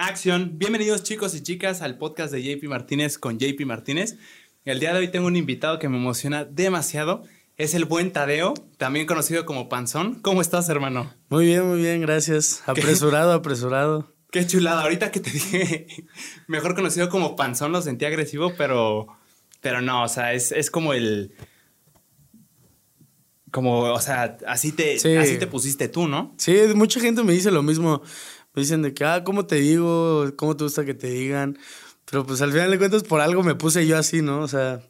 Acción. Bienvenidos chicos y chicas al podcast de JP Martínez con JP Martínez. El día de hoy tengo un invitado que me emociona demasiado. Es el buen Tadeo, también conocido como Panzón. ¿Cómo estás, hermano? Muy bien, muy bien, gracias. Apresurado, apresurado. Qué chulada. Ahorita que te dije, mejor conocido como Panzón, lo sentí agresivo, pero, pero no, o sea, es, es como el... Como, o sea, así te, así te pusiste tú, ¿no? Sí, mucha gente me dice lo mismo. Me dicen de que, ah, ¿cómo te digo? ¿Cómo te gusta que te digan? Pero pues al final de cuentas por algo me puse yo así, ¿no? O sea,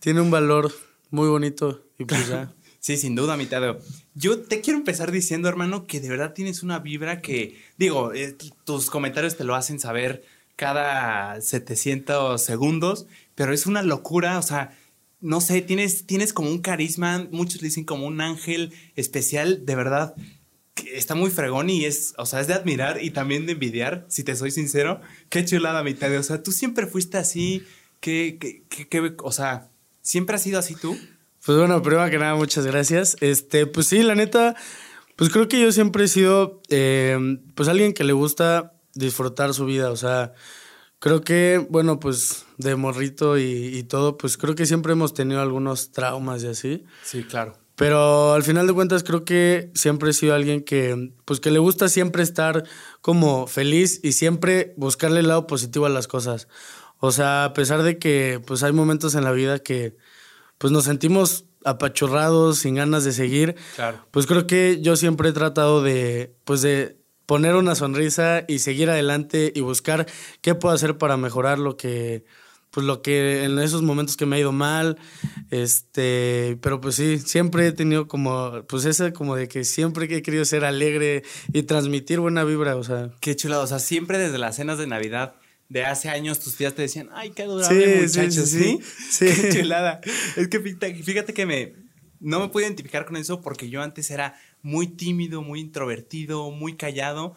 tiene un valor muy bonito y pues ya. Sí, sin duda, mi Tadeo. Yo te quiero empezar diciendo, hermano, que de verdad tienes una vibra que, digo, eh, tus comentarios te lo hacen saber cada 700 segundos, pero es una locura, o sea, no sé, tienes, tienes como un carisma, muchos dicen como un ángel especial, de verdad está muy fregón y es, o sea, es de admirar y también de envidiar, si te soy sincero. Qué chulada, mitad de, o sea, tú siempre fuiste así, que, que, o sea, ¿siempre has sido así tú? Pues bueno, primero que nada, muchas gracias. Este, pues sí, la neta, pues creo que yo siempre he sido, eh, pues alguien que le gusta disfrutar su vida, o sea, creo que, bueno, pues de morrito y, y todo, pues creo que siempre hemos tenido algunos traumas y así. Sí, claro. Pero al final de cuentas creo que siempre he sido alguien que, pues que le gusta siempre estar como feliz y siempre buscarle el lado positivo a las cosas. O sea, a pesar de que pues hay momentos en la vida que pues nos sentimos apachurrados, sin ganas de seguir, claro. pues creo que yo siempre he tratado de, pues de poner una sonrisa y seguir adelante y buscar qué puedo hacer para mejorar lo que, pues lo que en esos momentos que me ha ido mal, este, pero pues sí, siempre he tenido como, pues ese como de que siempre que he querido ser alegre y transmitir buena vibra, o sea. Qué chulado, o sea, siempre desde las cenas de Navidad de hace años tus tías te decían, ay, qué adorable sí, muchacho, sí, sí, Qué chulada. Es que fíjate, que me, no me puedo identificar con eso porque yo antes era muy tímido, muy introvertido, muy callado.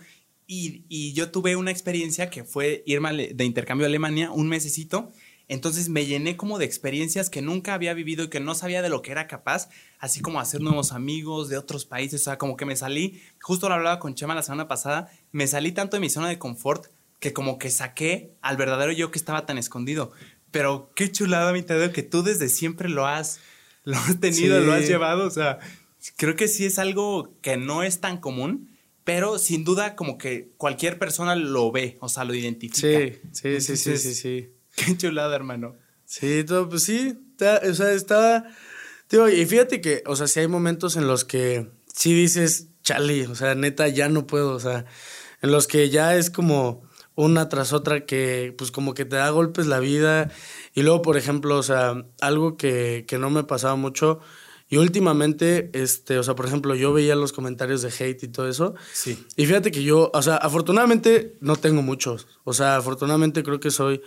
Y, y yo tuve una experiencia que fue irme de intercambio a Alemania un mesecito entonces me llené como de experiencias que nunca había vivido y que no sabía de lo que era capaz, así como hacer nuevos amigos de otros países, o sea, como que me salí, justo lo hablaba con Chema la semana pasada, me salí tanto de mi zona de confort que como que saqué al verdadero yo que estaba tan escondido. Pero qué chulada, mi Tadeo, que tú desde siempre lo has, lo has tenido, lo has llevado, o sea, creo que sí es algo que no es tan común, pero sin duda como que cualquier persona lo ve, o sea, lo identifica. Sí, sí, sí, sí, sí, sí. Qué chulada, hermano. Sí, todo, pues sí, o sea, estaba... Tío, y fíjate que, o sea, si hay momentos en los que sí dices, chale, o sea, neta, ya no puedo, o sea, en los que ya es como una tras otra que, pues como que te da golpes la vida. Y luego, por ejemplo, o sea, algo que, que no me pasaba mucho, y últimamente, este, o sea, por ejemplo, yo veía los comentarios de hate y todo eso. Sí. Y fíjate que yo, o sea, afortunadamente no tengo muchos. O sea, afortunadamente creo que soy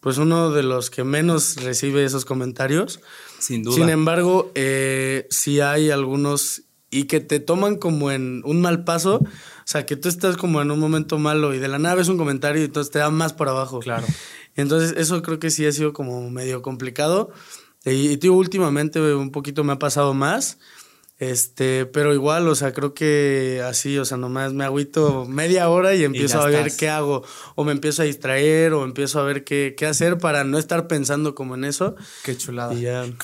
pues uno de los que menos recibe esos comentarios. Sin duda. Sin embargo, eh, sí hay algunos y que te toman como en un mal paso. O sea, que tú estás como en un momento malo y de la nada ves un comentario y entonces te da más por abajo. Claro. entonces eso creo que sí ha sido como medio complicado. Y, y tío, últimamente un poquito me ha pasado más. Este, pero igual, o sea, creo que así, o sea, nomás me agüito media hora y empiezo a ver qué hago. O me empiezo a distraer, o empiezo a ver qué, qué hacer para no estar pensando como en eso. Qué chulada.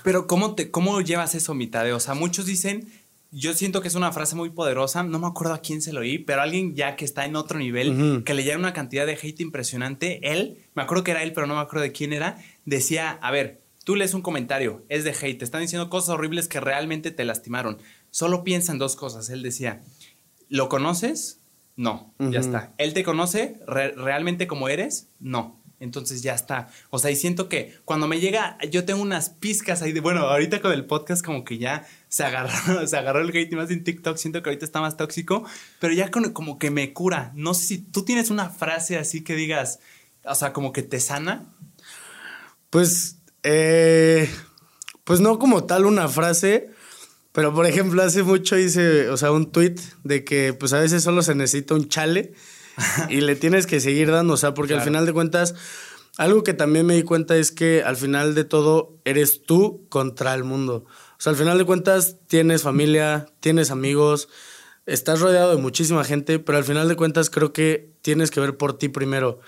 Pero, ¿cómo, te, ¿cómo llevas eso, mitad de? O sea, muchos dicen, yo siento que es una frase muy poderosa, no me acuerdo a quién se lo oí, pero alguien ya que está en otro nivel, que le llega una cantidad de hate impresionante, él, me acuerdo que era él, pero no me acuerdo de quién era, decía, a ver, Tú lees un comentario, es de hate, te están diciendo cosas horribles que realmente te lastimaron. Solo piensa en dos cosas. Él decía, ¿lo conoces? No, ya está. ¿Él te conoce realmente como eres? No. Entonces ya está. O sea, y siento que cuando me llega, yo tengo unas pizcas ahí de, bueno, ahorita con el podcast como que ya se agarró, se agarró el hate y más en TikTok, siento que ahorita está más tóxico, pero ya como que me cura. No sé si tú tienes una frase así que digas, o sea, como que te sana. Pues eh, pues no como tal una frase, pero por ejemplo hace mucho hice, o sea, un tweet de que pues a veces solo se necesita un chale y le tienes que seguir dando, o sea, porque al final de cuentas, algo que también me di cuenta es que al final de todo eres tú contra el mundo. O sea, al final de cuentas tienes familia, tienes amigos, estás rodeado de muchísima gente, pero al final de cuentas creo que tienes que ver por ti primero.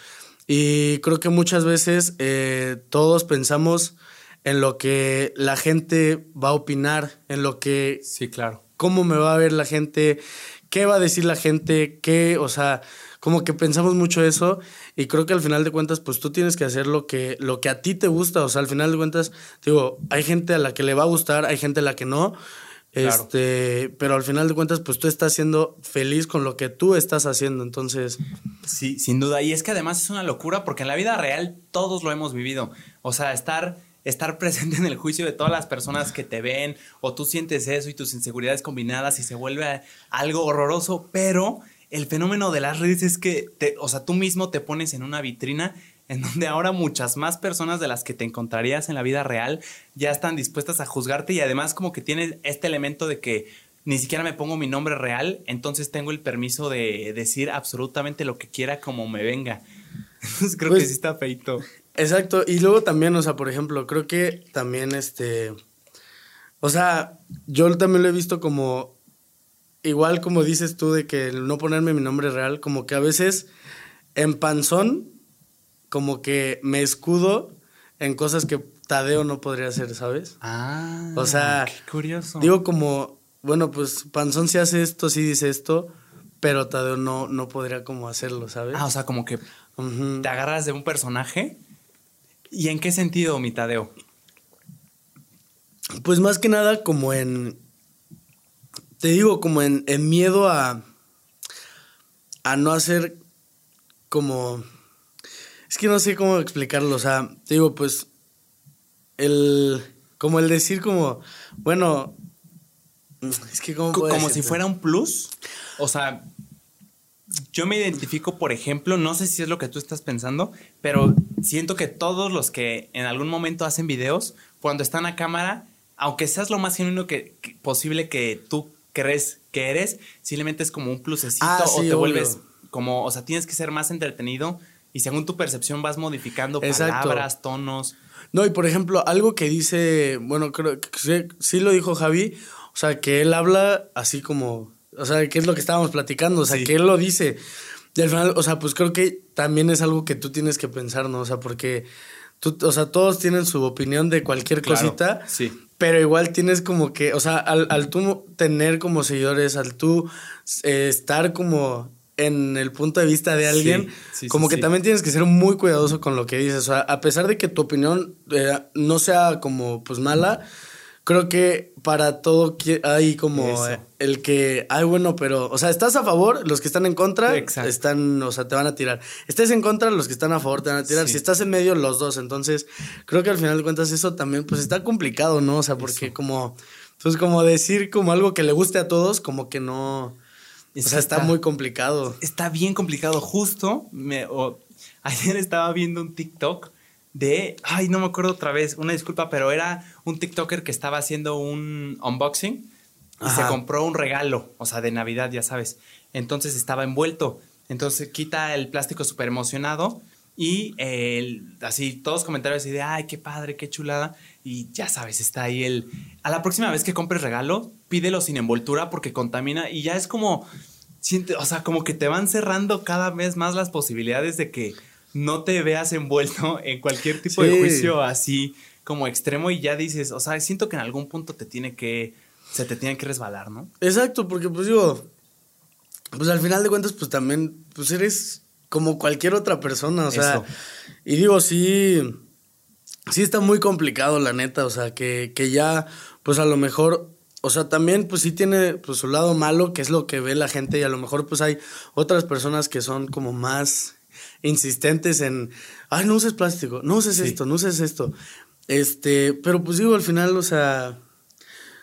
Y creo que muchas veces eh, todos pensamos en lo que la gente va a opinar, en lo que... Sí, claro. ¿Cómo me va a ver la gente? ¿Qué va a decir la gente? ¿Qué? O sea, como que pensamos mucho eso y creo que al final de cuentas, pues tú tienes que hacer lo que, lo que a ti te gusta. O sea, al final de cuentas, digo, hay gente a la que le va a gustar, hay gente a la que no. Este, pero al final de cuentas, pues tú estás siendo feliz con lo que tú estás haciendo, entonces. Sí, sin duda. Y es que además es una locura porque en la vida real todos lo hemos vivido. O sea, estar, estar presente en el juicio de todas las personas que te ven o tú sientes eso y tus inseguridades combinadas y se vuelve algo horroroso, pero el fenómeno de las redes es que, te, o sea, tú mismo te pones en una vitrina en donde ahora muchas más personas de las que te encontrarías en la vida real ya están dispuestas a juzgarte y además como que tienes este elemento de que ni siquiera me pongo mi nombre real, entonces tengo el permiso de decir absolutamente lo que quiera como me venga. Entonces creo que pues, sí está feito. Exacto, y luego también, o sea, por ejemplo, creo que también este, o sea, yo también lo he visto como, igual como dices tú de que no ponerme mi nombre real, como que a veces en panzón como que me escudo en cosas que Tadeo no podría hacer, ¿sabes? Ah, o sea, qué curioso. Digo como, bueno, pues Panzón sí hace esto, sí dice esto, pero Tadeo no, no podría como hacerlo, ¿sabes? Ah, o sea, como que te agarras de un personaje. ¿Y en qué sentido, mi Tadeo? Pues más que nada como en, te digo, como en, en miedo a, a no hacer como es que no sé cómo explicarlo, o sea, te digo, pues, el, como el decir como, bueno, es que como... Como si fuera un plus, o sea, yo me identifico, por ejemplo, no sé si es lo que tú estás pensando, pero siento que todos los que en algún momento hacen videos, cuando están a cámara, aunque seas lo más genuino que, posible que tú crees que eres, simplemente es como un plusecito ah, o te vuelves como, o sea, tienes que ser más entretenido y según tu percepción vas modificando palabras, tonos. No, y por ejemplo, algo que dice, bueno, creo que sí, lo dijo Javi, o sea, que él habla así como, o sea, que es lo que estábamos platicando, o sea, que él lo dice. Y al final, o sea, pues creo que también es algo que tú tienes que pensar, ¿no? O sea, porque tú, o sea, todos tienen su opinión de cualquier cosita. Sí. Pero igual tienes como que, o sea, al, al tú tener como seguidores, al tú eh, estar como en el punto de vista de alguien, como que también tienes que ser muy cuidadoso con lo que dices. O sea, a pesar de que tu opinión eh, no sea como pues mala, creo que para todo hay como el que, ay, bueno, pero, o sea, estás a favor, los que están en contra, están, o sea, te van a tirar. Estés en contra, los que están a favor te van a tirar. Si estás en medio, los dos. Entonces, creo que al final de cuentas eso también, pues está complicado, ¿no? O sea, porque como, pues como decir como algo que le guste a todos, como que no o sea, está, muy complicado. Está bien complicado. Justo, me, ayer estaba viendo un TikTok de, ay, no me acuerdo otra vez, una disculpa, pero era un TikToker que estaba haciendo un unboxing y se compró un regalo, o sea, de Navidad, ya sabes. Entonces estaba envuelto. Entonces quita el plástico súper emocionado y así todos comentarios así de, ay, qué padre, qué chulada. Y ya sabes, está ahí el... A la próxima vez que compres regalo, pídelo sin envoltura porque contamina y ya es como... Siente, o sea, como que te van cerrando cada vez más las posibilidades de que no te veas envuelto en cualquier tipo de juicio así como extremo y ya dices, o sea, siento que en algún punto te tiene que, se te tiene que resbalar, ¿no? Exacto, porque pues digo, pues al final de cuentas, pues también, pues eres como cualquier otra persona, o sea, y digo, sí, sí está muy complicado, la neta, o sea, que, que ya, pues a lo mejor, o sea, también pues sí tiene pues su lado malo, que es lo que ve la gente, y a lo mejor pues hay otras personas que son como más insistentes en, ay, no uses plástico, no uses esto, no uses esto. Este, pero pues digo, al final, o sea,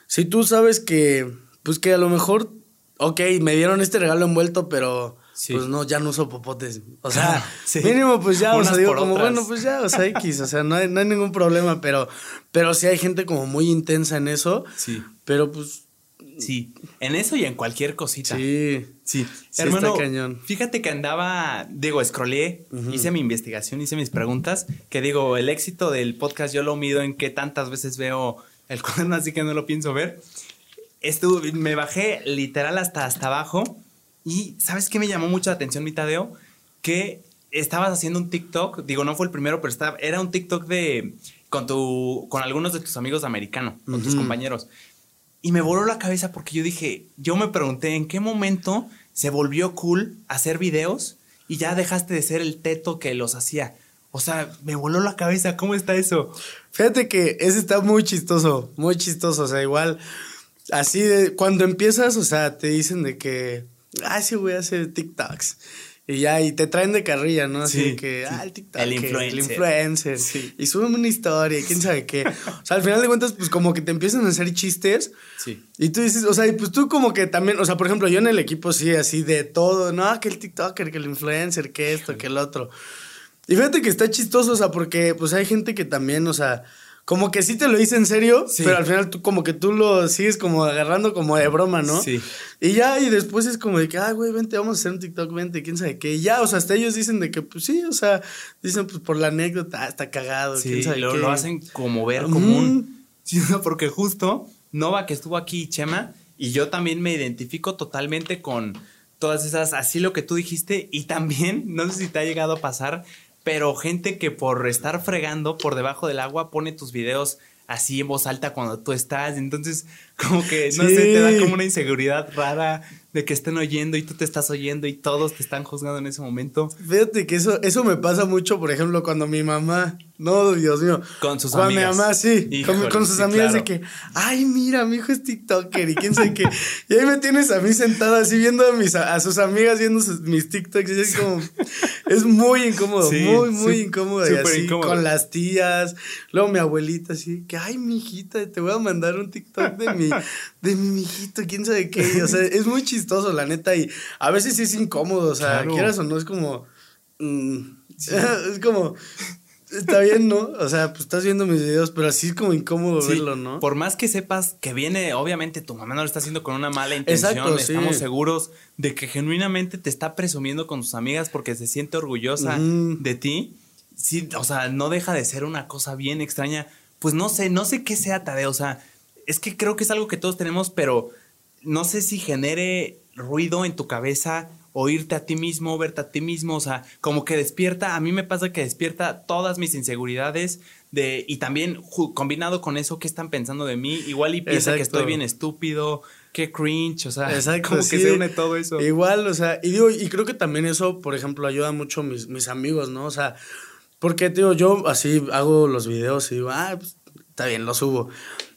si tú sabes que, pues que a lo mejor, ok, me dieron este regalo envuelto, pero pues no, ya no uso popotes. O sea, mínimo, pues ya, o sea, digo, como bueno, pues ya, o sea, X, o sea, no hay, no hay ningún problema, pero, pero sí hay gente como muy intensa en eso. Sí. Pero pues. Sí, en eso y en cualquier cosita. Sí. Sí. Hermano, cañón. fíjate que andaba, digo, scrollé, hice mi investigación, hice mis preguntas, que digo, el éxito del podcast yo lo mido en qué tantas veces veo el cuaderno, así que no lo pienso ver. estuve, me bajé literal hasta, hasta abajo y ¿sabes qué me llamó mucho la atención, mi Tadeo? Que estabas haciendo un TikTok, digo, no fue el primero, pero estaba, era un TikTok de con tu con algunos de tus amigos americanos, con tus compañeros. Y me voló la cabeza porque yo dije, yo me pregunté en qué momento se volvió cool hacer videos y ya dejaste de ser el teto que los hacía. O sea, me voló la cabeza, ¿cómo está eso? Fíjate que ese está muy chistoso, muy chistoso, o sea, igual así de cuando empiezas, o sea, te dicen de que, ah, sí voy a hacer TikToks. Y ya, y te traen de carrilla, ¿no? Así que, ah, el TikTok. El influencer. El influencer. Sí. Y suben una historia, y quién sabe qué. O sea, al final de cuentas, pues como que te empiezan a hacer chistes. Sí. Y tú dices, o sea, y pues tú como que también, o sea, por ejemplo, yo en el equipo sí, así de todo, ¿no? Que el TikToker, que el influencer, que esto, que el otro. Y fíjate que está chistoso, o sea, porque pues hay gente que también, o sea, como que sí te lo dice en serio, pero al final tú como que tú lo sigues como agarrando como de broma, ¿no? Sí. Y ya, y después es como de que, ah, güey, vente, vamos a hacer un TikTok, vente, quién sabe qué. Y ya, o sea, hasta ellos dicen de que, pues sí, o sea, dicen pues por la anécdota, ah, está cagado, sí, quién sabe lo, lo hacen como ver común. Sí, porque justo Nova que estuvo aquí, Chema, y yo también me identifico totalmente con todas esas, así lo que tú dijiste, y también, no sé si te ha llegado a pasar, pero gente que por estar fregando por debajo del agua pone tus videos así en voz alta cuando tú estás. Entonces, como que, no sé, te da como una inseguridad rara de que estén oyendo y tú te estás oyendo y todos te están juzgando en ese momento. Fíjate que eso, eso me pasa mucho, por ejemplo, cuando mi mamá, no, Dios mío. Con sus amigas. Cuando mi mamá, sí, con, sus amigas de que, ay, mira, mi hijo es TikToker y quién sabe qué. y ahí me tienes a mí sentada así viendo a, mis, a sus amigas viendo mis TikToks y es como, es muy incómodo, muy, muy incómodo. Y así, con las tías, luego mi abuelita así, que, ay, mi hijita, te voy a mandar un TikTok de mi, de mi hijito, quién sabe qué. O sea, es muy chistoso la neta, y a veces sí es incómodo, o sea, quieras o no, es como... Mm, es como... Está bien, ¿no? O sea, pues estás viendo mis videos, pero así es como incómodo verlo, ¿no? Por más que sepas que viene, obviamente tu mamá no lo está haciendo con una mala intención. Exacto, Estamos seguros de que genuinamente te está presumiendo con tus amigas porque se siente orgullosa de ti. Sí, o sea, no deja de ser una cosa bien extraña. Pues no sé, no sé qué sea Tadeo. O sea, es que creo que es algo que todos tenemos, pero no sé si genere ruido en tu cabeza, oírte a ti mismo, verte a ti mismo, o sea, como que despierta, a mí me pasa que despierta todas mis inseguridades de y también combinado con eso qué están pensando de mí, igual y piensa que estoy bien estúpido, qué cringe, o sea, como que se une todo eso. Igual, o sea, y digo, y creo que también eso, por ejemplo, ayuda mucho mis, mis amigos, ¿no? O sea, porque, digo, yo así hago los videos y digo, ah, pues, está bien, lo subo.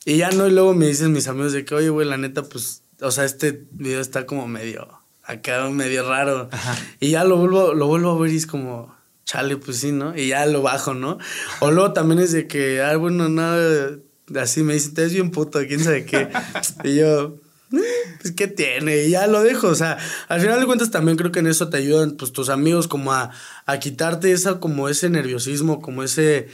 Y ya no, y luego me dicen mis amigos de que, oye, güey, la neta, pues o sea, este video está como medio, acá medio raro. Y ya lo vuelvo, lo vuelvo a ver y es como, chale, pues sí, ¿no? Y ya lo bajo, ¿no? O luego también es de que, ah, bueno, nada, así me dicen, te ves bien puto, quién sabe qué. y yo, eh, pues qué tiene, y ya lo dejo. O sea, al final de cuentas también creo que en eso te ayudan, pues tus amigos como a, a quitarte esa, como ese nerviosismo, como ese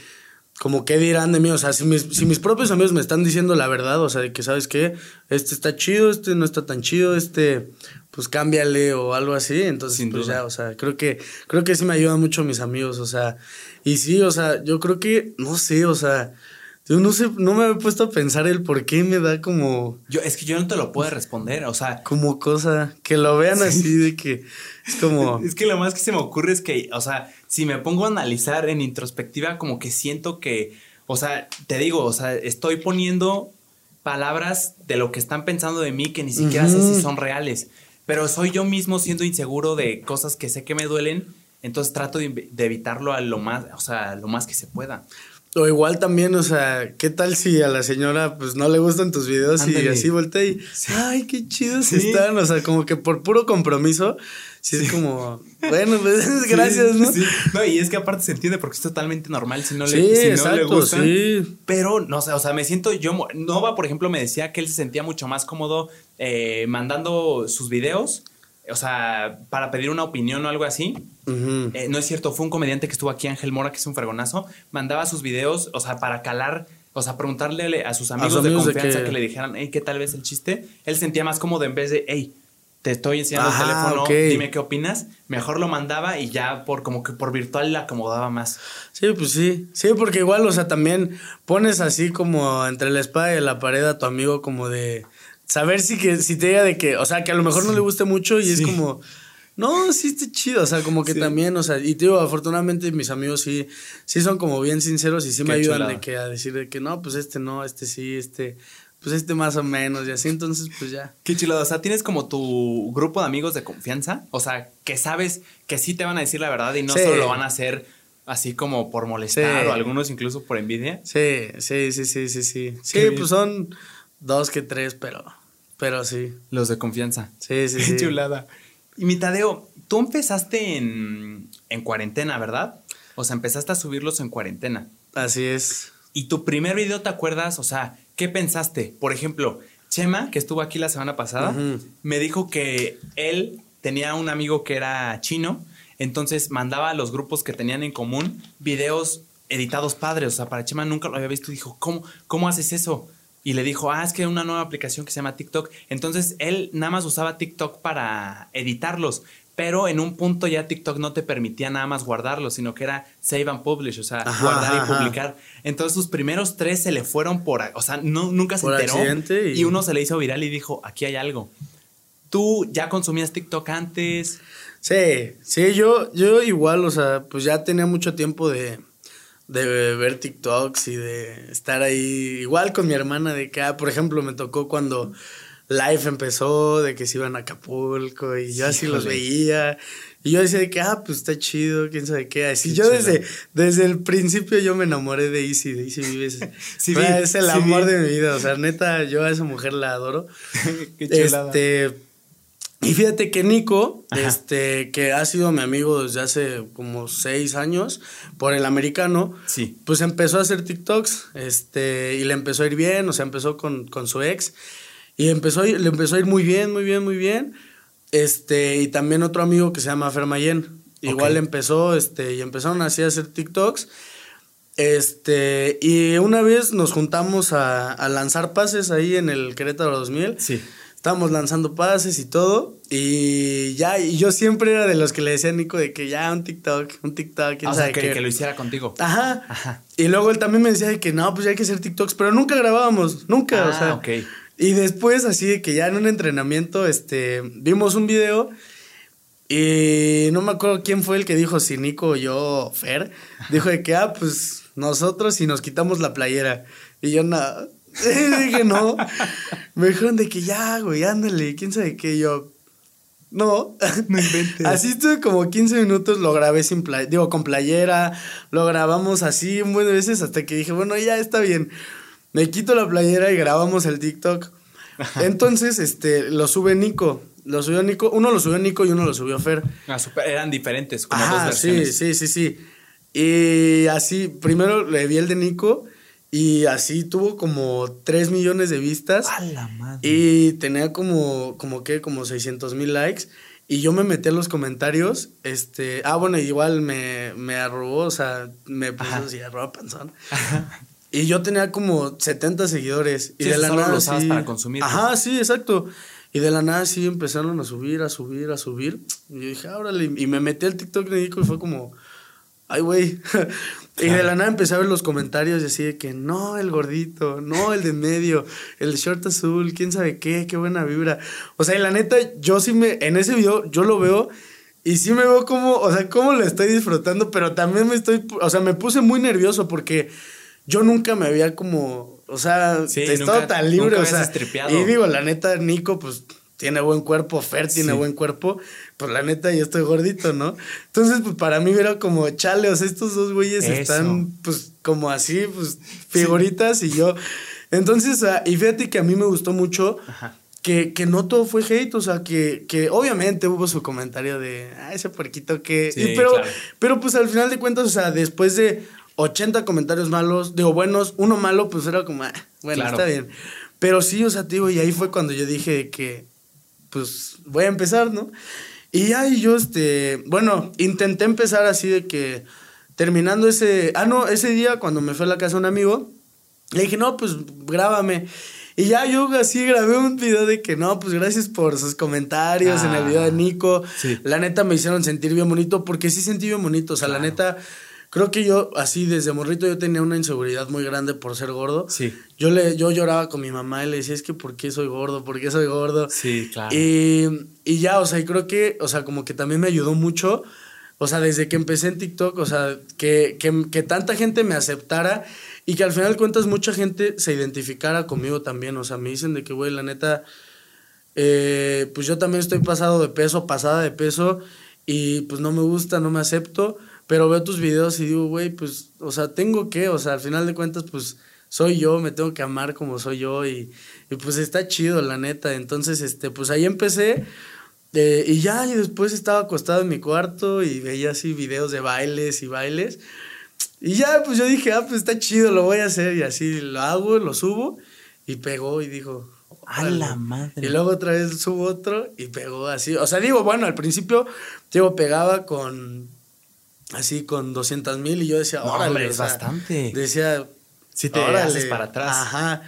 como qué dirán de mí, o sea, si mis, si mis propios amigos me están diciendo la verdad, o sea, de que sabes qué, este está chido, este no está tan chido, este, pues cámbiale o algo así, entonces pues ya, o sea, creo que, creo que sí me ayudan mucho mis amigos, o sea, y sí, o sea, yo creo que, no sé, o sea, yo no sé, no me he puesto a pensar el por qué me da como. Yo, es que yo no te lo puedo responder, o sea. Como cosa, que lo vean así de que es como. es que lo más que se me ocurre es que, o sea, si me pongo a analizar en introspectiva, como que siento que, o sea, te digo, o sea, estoy poniendo palabras de lo que están pensando de mí que ni siquiera sé si son reales. Pero soy yo mismo siendo inseguro de cosas que sé que me duelen. Entonces trato de, de evitarlo a lo más, o sea, lo más que se pueda. O igual también, o sea, ¿qué tal si a la señora pues no le gustan tus videos y así voltea y, ay, qué chidos están? O sea, como que por puro compromiso, sí, es como, bueno, pues gracias, ¿no? No, y es que aparte se entiende porque es totalmente normal si no le, si no le gustan. Pero, no sé, o sea, me siento yo, Nova, por ejemplo, me decía que él se sentía mucho más cómodo eh, mandando sus videos o sea, para pedir una opinión o algo así. Eh, no es cierto, fue un comediante que estuvo aquí, Ángel Mora, que es un fregonazo, mandaba sus videos, o sea, para calar, o sea, preguntarle a sus amigos, de confianza que... le dijeran, hey, ¿qué tal vez el chiste? Él sentía más cómodo en vez de, hey, te estoy enseñando el teléfono, dime qué opinas. Mejor lo mandaba y ya por como que por virtual le acomodaba más. Sí, pues sí. Sí, porque igual, o sea, también pones así como entre la espada y la pared a tu amigo como de saber si, que, si te diga de que, o sea, que a lo mejor no le guste mucho y es como, no, sí está chido, o sea, como que también, o sea, y te digo, afortunadamente mis amigos sí, sí son como bien sinceros y sí me ayudan de que a decir de que no, pues este no, este sí, este, pues este más o menos y así, entonces pues ya. Qué chido, o sea, tienes como tu grupo de amigos de confianza, o sea, que sabes que sí te van a decir la verdad y no solo lo van a hacer así como por molestar o algunos incluso por envidia. Sí, sí, sí, sí, sí, sí. Sí, pues son dos que tres, pero, pero sí. Los de confianza. Sí, sí, sí. chulada. Y mi Tadeo, tú empezaste en, en cuarentena, ¿verdad? O sea, empezaste a subirlos en cuarentena. Así es. ¿Y tu primer video te acuerdas? O sea, ¿qué pensaste? Por ejemplo, Chema, que estuvo aquí la semana pasada, me dijo que él tenía un amigo que era chino, entonces mandaba a los grupos que tenían en común videos editados padres. O sea, para Chema nunca lo había visto y dijo, ¿cómo, cómo haces eso? Y le dijo, ah, es que hay una nueva aplicación que se llama TikTok. Entonces él nada más usaba TikTok para editarlos, pero en un punto ya TikTok no te permitía nada más guardarlos, sino que era save and publish, o sea, guardar y publicar. Entonces sus primeros tres se le fueron por, o sea, no, nunca se enteró. Y... y uno se le hizo viral y dijo, aquí hay algo. ¿Tú ya consumías TikTok antes? Sí, sí, yo, yo igual, o sea, pues ya tenía mucho tiempo de, de ver TikToks y de estar ahí igual con mi hermana de que, ah, por ejemplo, me tocó cuando Life empezó, de que se iban a Acapulco y yo así los veía. Y yo decía de que, ah, pues está chido, quién sabe qué. Así yo desde, desde el principio yo me enamoré de Easy, de Easy Vives. sí, es el amor de mi vida, o sea, neta, yo a esa mujer la adoro. qué chulada. Este y fíjate que Nico, este, que ha sido mi amigo desde hace como seis años por el americano, sí. pues empezó a hacer TikToks, este, y le empezó a ir bien, o sea, empezó con, su ex, y empezó le empezó a ir muy bien, muy bien, muy bien. Este, y también otro amigo que se llama Fermayen, igual empezó, este, y empezaron así a hacer TikToks. Este, y una vez nos juntamos a, a lanzar pases ahí en el Querétaro 2000. Sí estábamos lanzando pases y todo. Y ya, y yo siempre era de los que le decía a Nico de que ya un TikTok, un TikTok. o sea, que, que, lo hiciera contigo. Ajá. Ajá. Y luego él también me decía de que no, pues ya hay que hacer TikToks, pero nunca grabábamos, nunca. o sea, ok. Y después, así de que ya en un entrenamiento, este, vimos un video. Y no me acuerdo quién fue el que dijo, si Nico o yo, Fer, dijo de que, ah, pues nosotros y nos quitamos la playera. Y yo, nada. dije, no. Me dijeron de que ya, güey, ándale, quién sabe qué. Yo, no. No inventes. Así estuve como 15 minutos, lo grabé sin play digo, con playera, lo grabamos así un buen de veces hasta que dije, bueno, ya está bien. Me quito la playera y grabamos el TikTok. Entonces, este, lo sube Nico. Lo subió Nico, uno lo subió Nico y uno lo subió Fer. Ah, eran diferentes, como dos versiones. Sí, sí, sí, sí. Y así, primero le vi el de Nico y así tuvo como 3 millones de vistas. ¡A la madre! Y tenía como, como que, como 600 mil likes. Y yo me metí en los comentarios. Este, ah, bueno, igual me, me arrobó, o sea, me puso así, arroba panzón. Y yo tenía como 70 seguidores. Y de la nada. Lo para consumir. Ajá, sí, exacto. Y de la nada sí empezaron a subir, a subir, a subir. Y yo dije, órale. Y me metí al TikTok de Nico y fue como, ay, güey. Y de la nada empecé a ver los comentarios y así de que no, el gordito, no, el de medio, el short azul, quién sabe qué, qué buena vibra. O sea, y la neta, yo sí me, en ese video, yo lo veo y sí me veo como, o sea, cómo lo estoy disfrutando, pero también me estoy, o sea, me puse muy nervioso porque yo nunca me había como, o sea, sí, estado tan libre, o sea, y digo, la neta, Nico, pues tiene buen cuerpo, Fer tiene buen cuerpo, pues la neta yo estoy gordito, ¿no? Entonces, pues para mí era como, chale, o sea, estos dos güeyes están pues como así, pues figuritas y yo. Entonces, y fíjate que a mí me gustó mucho Que, que no todo fue hate, o sea, que, que obviamente hubo su comentario de, ah, ese puerquito que... pero, pero pues al final de cuentas, o sea, después de 80 comentarios malos, digo, buenos, uno malo, pues era como, ah, bueno, está bien. Pero sí, o sea, digo, y ahí fue cuando yo dije que, pues voy a empezar, ¿no? Y ya, y yo, este, bueno, intenté empezar así de que terminando ese, ah, no, ese día cuando me fue a la casa un amigo, le dije, no, pues grábame. Y ya yo así grabé un video de que no, pues gracias por sus comentarios en el video de ah, Nico. La neta me hicieron sentir bien bonito, porque sí sentí bien bonito. O sea, la neta, creo que yo, así desde morrito, yo tenía una inseguridad muy grande por ser gordo. Sí. Yo, le, yo lloraba con mi mamá y le decía, es que ¿por qué soy gordo? ¿Por qué soy gordo? Sí, claro. Y, y ya, o sea, y creo que, o sea, como que también me ayudó mucho. O sea, desde que empecé en TikTok, o sea, que, que, que tanta gente me aceptara y que al final de cuentas mucha gente se identificara conmigo también. O sea, me dicen de que, güey, la neta, eh, pues yo también estoy pasado de peso, pasada de peso, y pues no me gusta, no me acepto, pero veo tus videos y digo, güey, pues, o sea, tengo que, o sea, al final de cuentas, pues soy yo, me tengo que amar como soy yo, y, y pues está chido, la neta. Entonces, este, pues ahí empecé. Eh, y ya, y después estaba acostado en mi cuarto y veía así videos de bailes y bailes. Y ya, pues yo dije, ah, pues está chido, lo voy a hacer. Y así lo hago, lo subo y pegó y dijo, a la madre. Y luego otra vez subo otro y pegó así. O sea, digo, bueno, al principio, digo, pegaba con, así, con 200 mil y yo decía, órale. es bastante. Decía, si te haces para atrás. Ajá.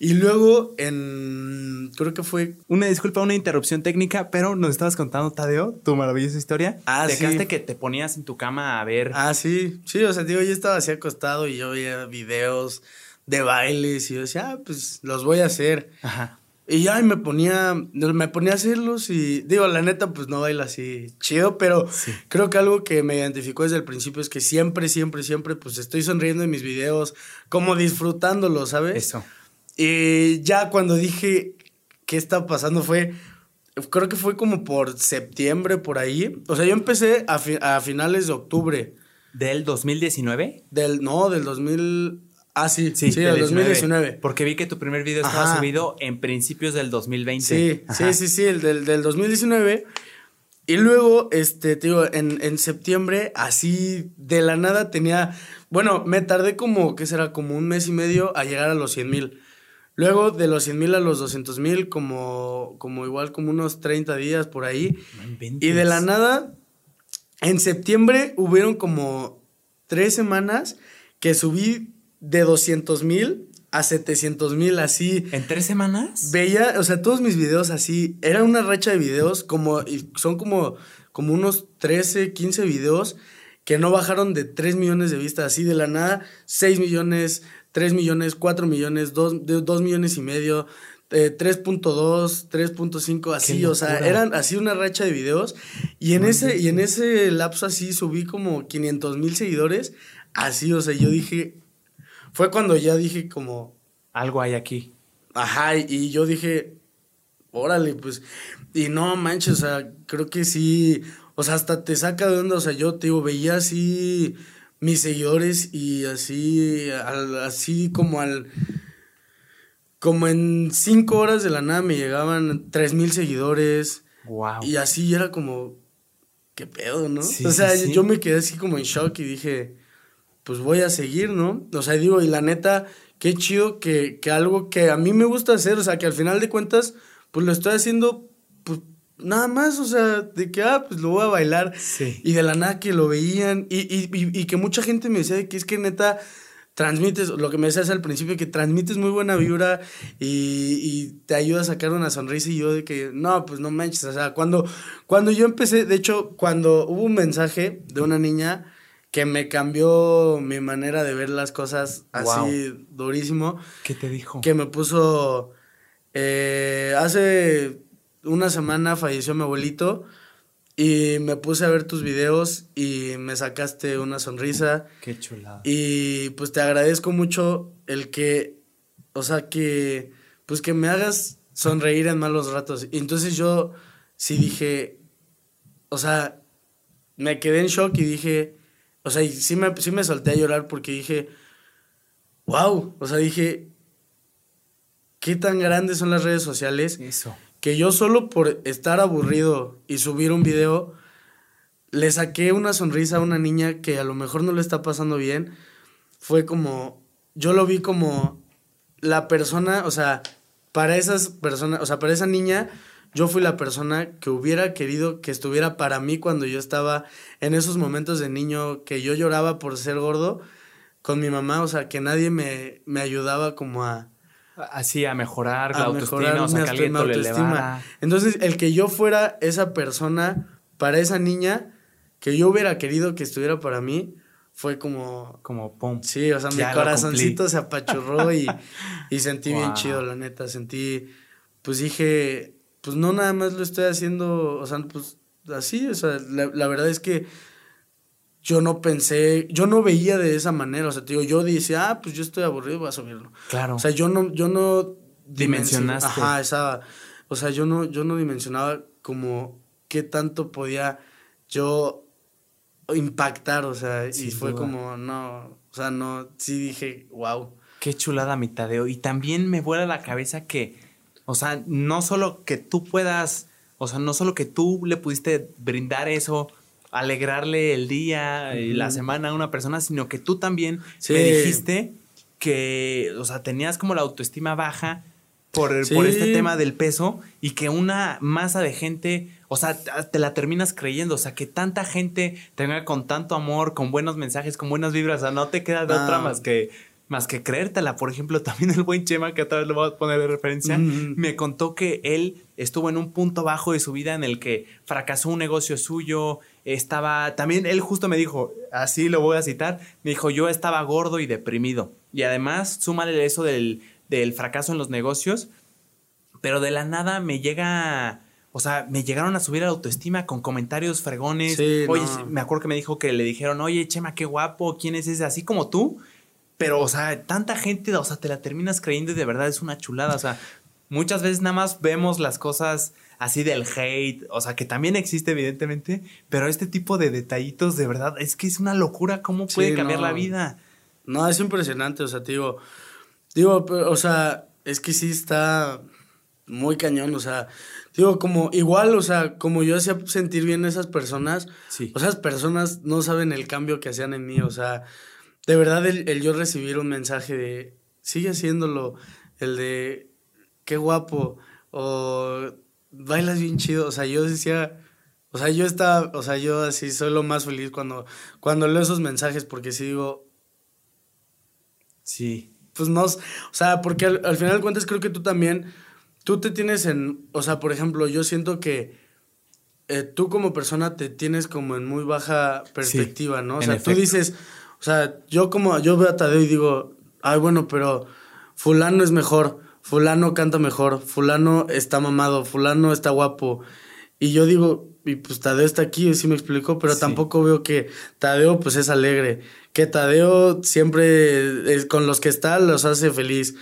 Y luego en. Creo que fue. Una disculpa, una interrupción técnica, pero nos estabas contando, Tadeo, tu maravillosa historia. Ah, Dejaste que te ponías en tu cama a ver. Ah, sí. Sí, o sea, digo, yo estaba así acostado y yo veía videos de bailes y yo decía, ah, pues los voy a hacer. Ajá. Y ya me ponía, me ponía a hacerlos y digo, la neta, pues no baila así chido, pero creo que algo que me identificó desde el principio es que siempre, siempre, siempre, pues estoy sonriendo en mis videos, como disfrutándolo, ¿sabes? Eso. Y ya cuando dije qué está pasando fue, creo que fue como por septiembre, por ahí. O sea, yo empecé a, a finales de octubre. ¿Del 2019? Del, no, del 2000... Ah, sí, sí, sí del 2019. Porque vi que tu primer video estaba subido en principios del 2020. Sí, sí, sí, sí, el del, del 2019. Y luego, este, te digo, en, en septiembre, así de la nada tenía. Bueno, me tardé como, ¿qué será? Como un mes y medio a llegar a los 100 mil. Luego de los 100 mil a los 200 mil, como, como igual como unos 30 días por ahí. y de la nada, en septiembre hubieron como tres semanas que subí de 200 mil a 700 mil así. ¿En tres semanas? Veía, o sea, todos mis videos así, era una racha de videos, como, son como, como unos 13, 15 videos que no bajaron de 3 millones de vistas, así de la nada, 6 millones, 3 millones, 4 millones, 2, 2 millones y medio, 3.2, eh, 3.5, así, o sea, eran así una racha de videos. Y en, ese, y en ese lapso así subí como 500 mil seguidores, así, o sea, yo dije, fue cuando ya dije como... Algo hay aquí. Ajá, y yo dije, órale, pues, y no manches, o sea, creo que sí, o sea, hasta te saca de onda, o sea, yo te digo, veía así mis seguidores y así, así como al... Como en cinco horas de la nada me llegaban tres mil seguidores. Wow. Y así era como, ¿qué pedo, no? o sea, yo me quedé así como en shock y dije, pues voy a seguir, ¿no? O sea, digo, y la neta, qué chido que, que algo que a mí me gusta hacer, o sea, que al final de cuentas, pues lo estoy haciendo, pues nada más, o sea, de que, ah, pues lo voy a bailar. Sí. Y de la nada que lo veían. Y, y, y, que mucha gente me decía que es que neta transmites, lo que me decías al principio, que transmites muy buena vibra y, y, te ayuda a sacar una sonrisa. Y yo de que, no, pues no manches. O sea, cuando, cuando yo empecé, de hecho, cuando hubo un mensaje de una niña que me cambió mi manera de ver las cosas así durísimo. ¿Qué te dijo? Que me puso, eh, hace una semana falleció mi abuelito y me puse a ver tus videos y me sacaste una sonrisa. Qué chulada. Y pues te agradezco mucho el que, o sea, que, pues que me hagas sonreír en malos ratos. Y entonces yo sí dije, o sea, me quedé en shock y dije, o sea, y sí me, sí me solté a llorar porque dije, wow, o sea, dije, qué tan grandes son las redes sociales. Eso que yo solo por estar aburrido y subir un video, le saqué una sonrisa a una niña que a lo mejor no le está pasando bien. Fue como, yo lo vi como la persona, o sea, para esas personas, o sea, para esa niña, yo fui la persona que hubiera querido que estuviera para mí cuando yo estaba en esos momentos de niño que yo lloraba por ser gordo con mi mamá, o sea, que nadie me, me ayudaba como a, Así, a mejorar la autoestima, o sea, que alguien autoestima. Entonces, el que yo fuera esa persona para esa niña que yo hubiera querido que estuviera para mí, fue como... Como pum. Sí, o sea, mi corazoncito se apachurró y, y sentí bien chido, la neta. Sentí, pues dije, pues no nada más lo estoy haciendo, o sea, pues así, o sea, la, verdad es que yo no pensé, yo no veía de esa manera, o sea, te digo, yo decía, ah, pues yo estoy aburrido, voy a subirlo. Claro. O sea, yo no, yo no dimensionaste. Ajá, esa, o sea, yo no, yo no dimensionaba como qué tanto podía yo impactar, o sea, y fue como, no, o sea, no, sí dije, wow. Qué chulada mi Tadeo. Y también me vuela la cabeza que, o sea, no solo que tú puedas, o sea, no solo que tú le pudiste brindar eso, alegrarle el día y la semana a una persona, sino que tú también me dijiste que, o sea, tenías como la autoestima baja por, por este tema del peso y que una masa de gente, o sea, te la terminas creyendo, o sea, que tanta gente tenga con tanto amor, con buenos mensajes, con buenas vibras, o sea, no te queda de otra más que más que creértela. Por ejemplo, también el buen Chema, que otra vez lo voy a poner de referencia, me contó que él estuvo en un punto bajo de su vida en el que fracasó un negocio suyo, estaba, también él justo me dijo, así lo voy a citar, me dijo, yo estaba gordo y deprimido. Y además, súmale eso del, del fracaso en los negocios, pero de la nada me llega... O sea, me llegaron a subir la autoestima con comentarios fregones. oye, me acuerdo que me dijo que le dijeron, oye, Chema, qué guapo, ¿quién es ese? Así como tú. Pero, o sea, tanta gente, o sea, te la terminas creyendo y de verdad es una chulada. O sea, muchas veces nada más vemos las cosas así del hate, o sea, que también existe evidentemente, pero este tipo de detallitos de verdad es que es una locura cómo puede cambiar la vida. No, es impresionante, o sea, te digo, digo, o sea, es que sí está muy cañón, o sea, digo, como igual, o sea, como yo hacía sentir bien a esas personas, sí. o sea, esas personas no saben el cambio que hacían en mí, o sea, de verdad el, yo recibir un mensaje de, sigue haciéndolo, el de, qué guapo, o bailas bien chido, o sea, yo decía, o sea, yo estaba, o sea, yo así soy lo más feliz cuando, cuando leo esos mensajes, porque si digo, sí, pues no, o sea, porque al, final de cuentas creo que tú también, tú te tienes en, o sea, por ejemplo, yo siento que eh, tú como persona te tienes como en muy baja perspectiva, ¿no? O sea, tú dices, o sea, yo como, yo veo a Tadeo y digo, ay, bueno, pero fulano es mejor, fulano canta mejor, fulano está mamado, fulano está guapo. Y yo digo, y pues Tadeo está aquí, sí me explicó, pero tampoco veo que Tadeo pues es alegre, que Tadeo siempre con los que está los hace feliz,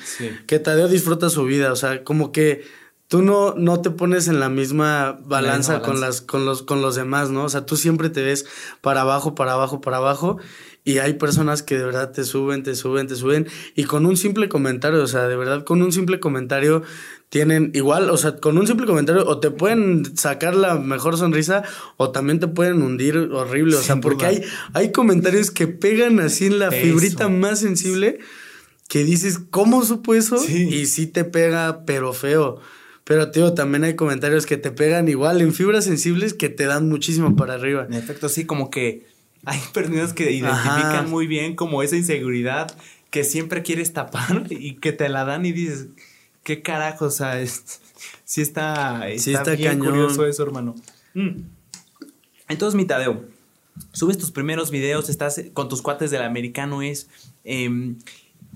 que Tadeo disfruta su vida, o sea, como que tú no, no te pones en la misma balanza, Con, las, con, los, con los demás, ¿no? O sea, tú siempre te ves para abajo, para abajo, para abajo. Y hay personas que de verdad te suben, te suben, te suben. Y con un simple comentario, o sea, de verdad, con un simple comentario tienen igual, o sea, con un simple comentario o te pueden sacar la mejor sonrisa o también te pueden hundir horrible. O sea, porque hay, hay comentarios que pegan así en la fibrita más sensible que dices, ¿cómo supo eso? Y sí te pega, pero feo. Pero, tío, también hay comentarios que te pegan igual en fibras sensibles que te dan muchísimo para arriba. En efecto, sí, como que hay personas que identifican muy bien como esa inseguridad que siempre quieres tapar y que te la dan y dices, ¿qué carajo? O sea, es, sí está, está, bien curioso eso, hermano. Mm. Entonces, mi Tadeo, subes tus primeros videos, estás con tus cuates del americano, es... Em,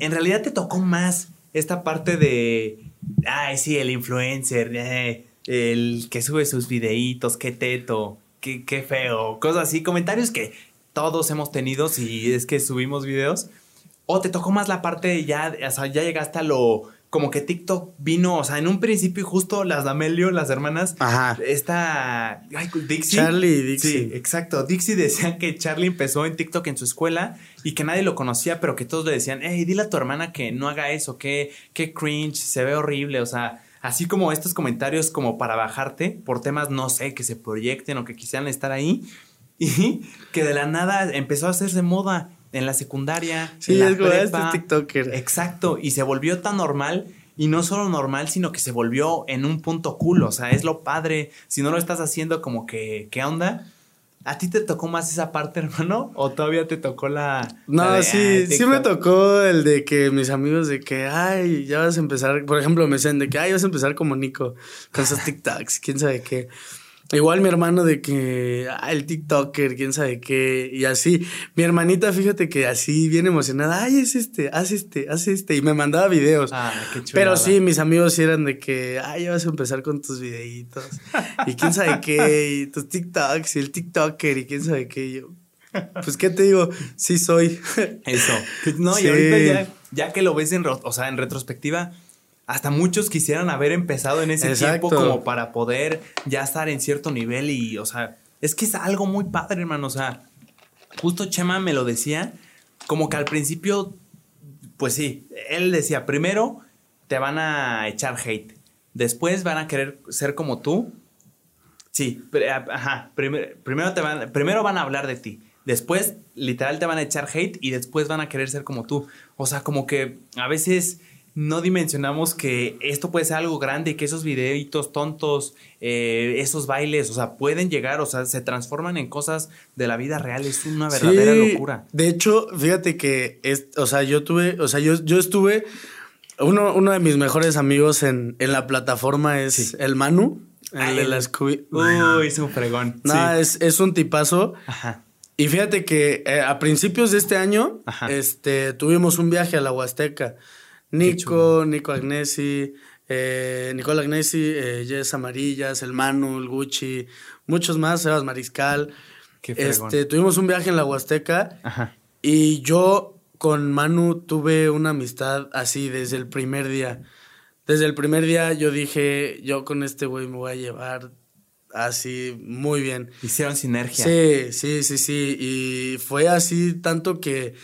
en realidad te tocó más esta parte de... Ay, sí, el influencer, eh, el que sube sus videitos, qué teto, qué, qué feo, cosas así, comentarios que todos hemos tenido si es que subimos videos. O te tocó más la parte ya, o sea, ya llegaste a lo como que TikTok vino, o sea, en un principio justo las D'Amelio, las hermanas, Ajá. esta Dixie. Charlie y Dixie. Sí, exacto. Dixie decía que Charlie empezó en TikTok en su escuela y que nadie lo conocía, pero que todos le decían, hey, dile a tu hermana que no haga eso, que, que cringe, se ve horrible, o sea, así como estos comentarios como para bajarte por temas, no sé, que se proyecten o que quisieran estar ahí y que de la nada empezó a hacerse moda en la secundaria. Sí, en la es este TikToker. Exacto, y se volvió tan normal. Y no solo normal, sino que se volvió en un punto cool. O sea, es lo padre. Si no lo estás haciendo como que, ¿qué onda? ¿A ti te tocó más esa parte, hermano? ¿O todavía te tocó la.? No, sí, sí me tocó el de que mis amigos de que, ay, ya vas a empezar. Por ejemplo, me decían de que, ay, vas a empezar como Nico con esos TikToks, quién sabe qué. Igual mi hermano de que, ah, el TikToker, quién sabe qué, y así. Mi hermanita, fíjate que así, bien emocionada, ay, es este, haz este, haz este, y me mandaba videos. Ah, qué. Pero sí, mis amigos eran de que, ay, ya vas a empezar con tus videitos, y quién sabe qué, y tus TikToks, y el TikToker, y quién sabe qué, yo. Pues, ¿qué te digo? Sí soy. Eso. No, y ahorita ya, ya que lo ves en, o sea, en retrospectiva, hasta muchos quisieran haber empezado en ese tiempo como para poder ya estar en cierto nivel y, o sea, es que es algo muy padre, hermano, o sea, justo Chema me lo decía, como que al principio, pues sí, él decía, primero te van a echar hate, después van a querer ser como tú, sí, ajá, primero, te van, primero van a hablar de ti. Después, literal, te van a echar hate y después van a querer ser como tú. O sea, como que a veces no dimensionamos que esto puede ser algo grande que esos videitos tontos, eh, esos bailes, o sea, pueden llegar, o sea, se transforman en cosas de la vida real. Es una verdadera locura. De hecho, fíjate que, es, o sea, yo tuve, o sea, yo, yo estuve, uno, uno de mis mejores amigos en, en la plataforma es el Manu, el de la Scooby. Uy, es un fregón. No, es, es un tipazo. Ajá. Y fíjate que eh, a principios de este año, este, tuvimos un viaje a la Huasteca. Nico, Nico Agnesi, eh, Nicole Agnesi, eh, Jess Amarillas, el Manu, el Gucci, muchos más, Sebas Mariscal. este, tuvimos un viaje en la Huasteca y yo con Manu tuve una amistad así desde el primer día. Desde el primer día yo dije, yo con este güey me voy a llevar así muy bien. Hicieron sinergia. Sí, sí, sí, sí. Y fue así tanto que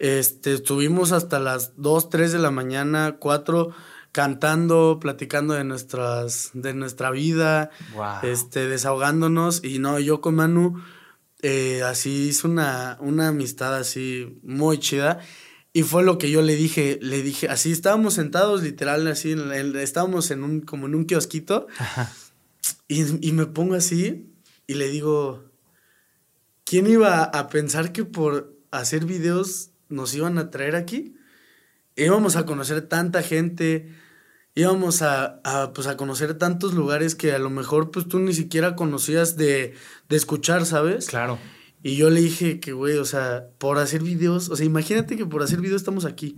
este, estuvimos hasta las 2, 3 de la mañana, 4 cantando, platicando de nuestras de nuestra vida, este desahogándonos. Y no, yo con Manu eh, así hizo una, una amistad así muy chida. Y fue lo que yo le dije, le dije, así estábamos sentados literal así, estábamos en un como en un kiosquito. Y, y me pongo así y le digo, ¿quién iba a pensar que por hacer videos nos iban a traer aquí. Íbamos a conocer tanta gente, íbamos a, pues a conocer tantos lugares que a lo mejor pues tú ni siquiera conocías de, de escuchar, ¿sabes? Claro. Y yo le dije que, güey, o sea, por hacer videos, o sea, imagínate que por hacer videos estamos aquí.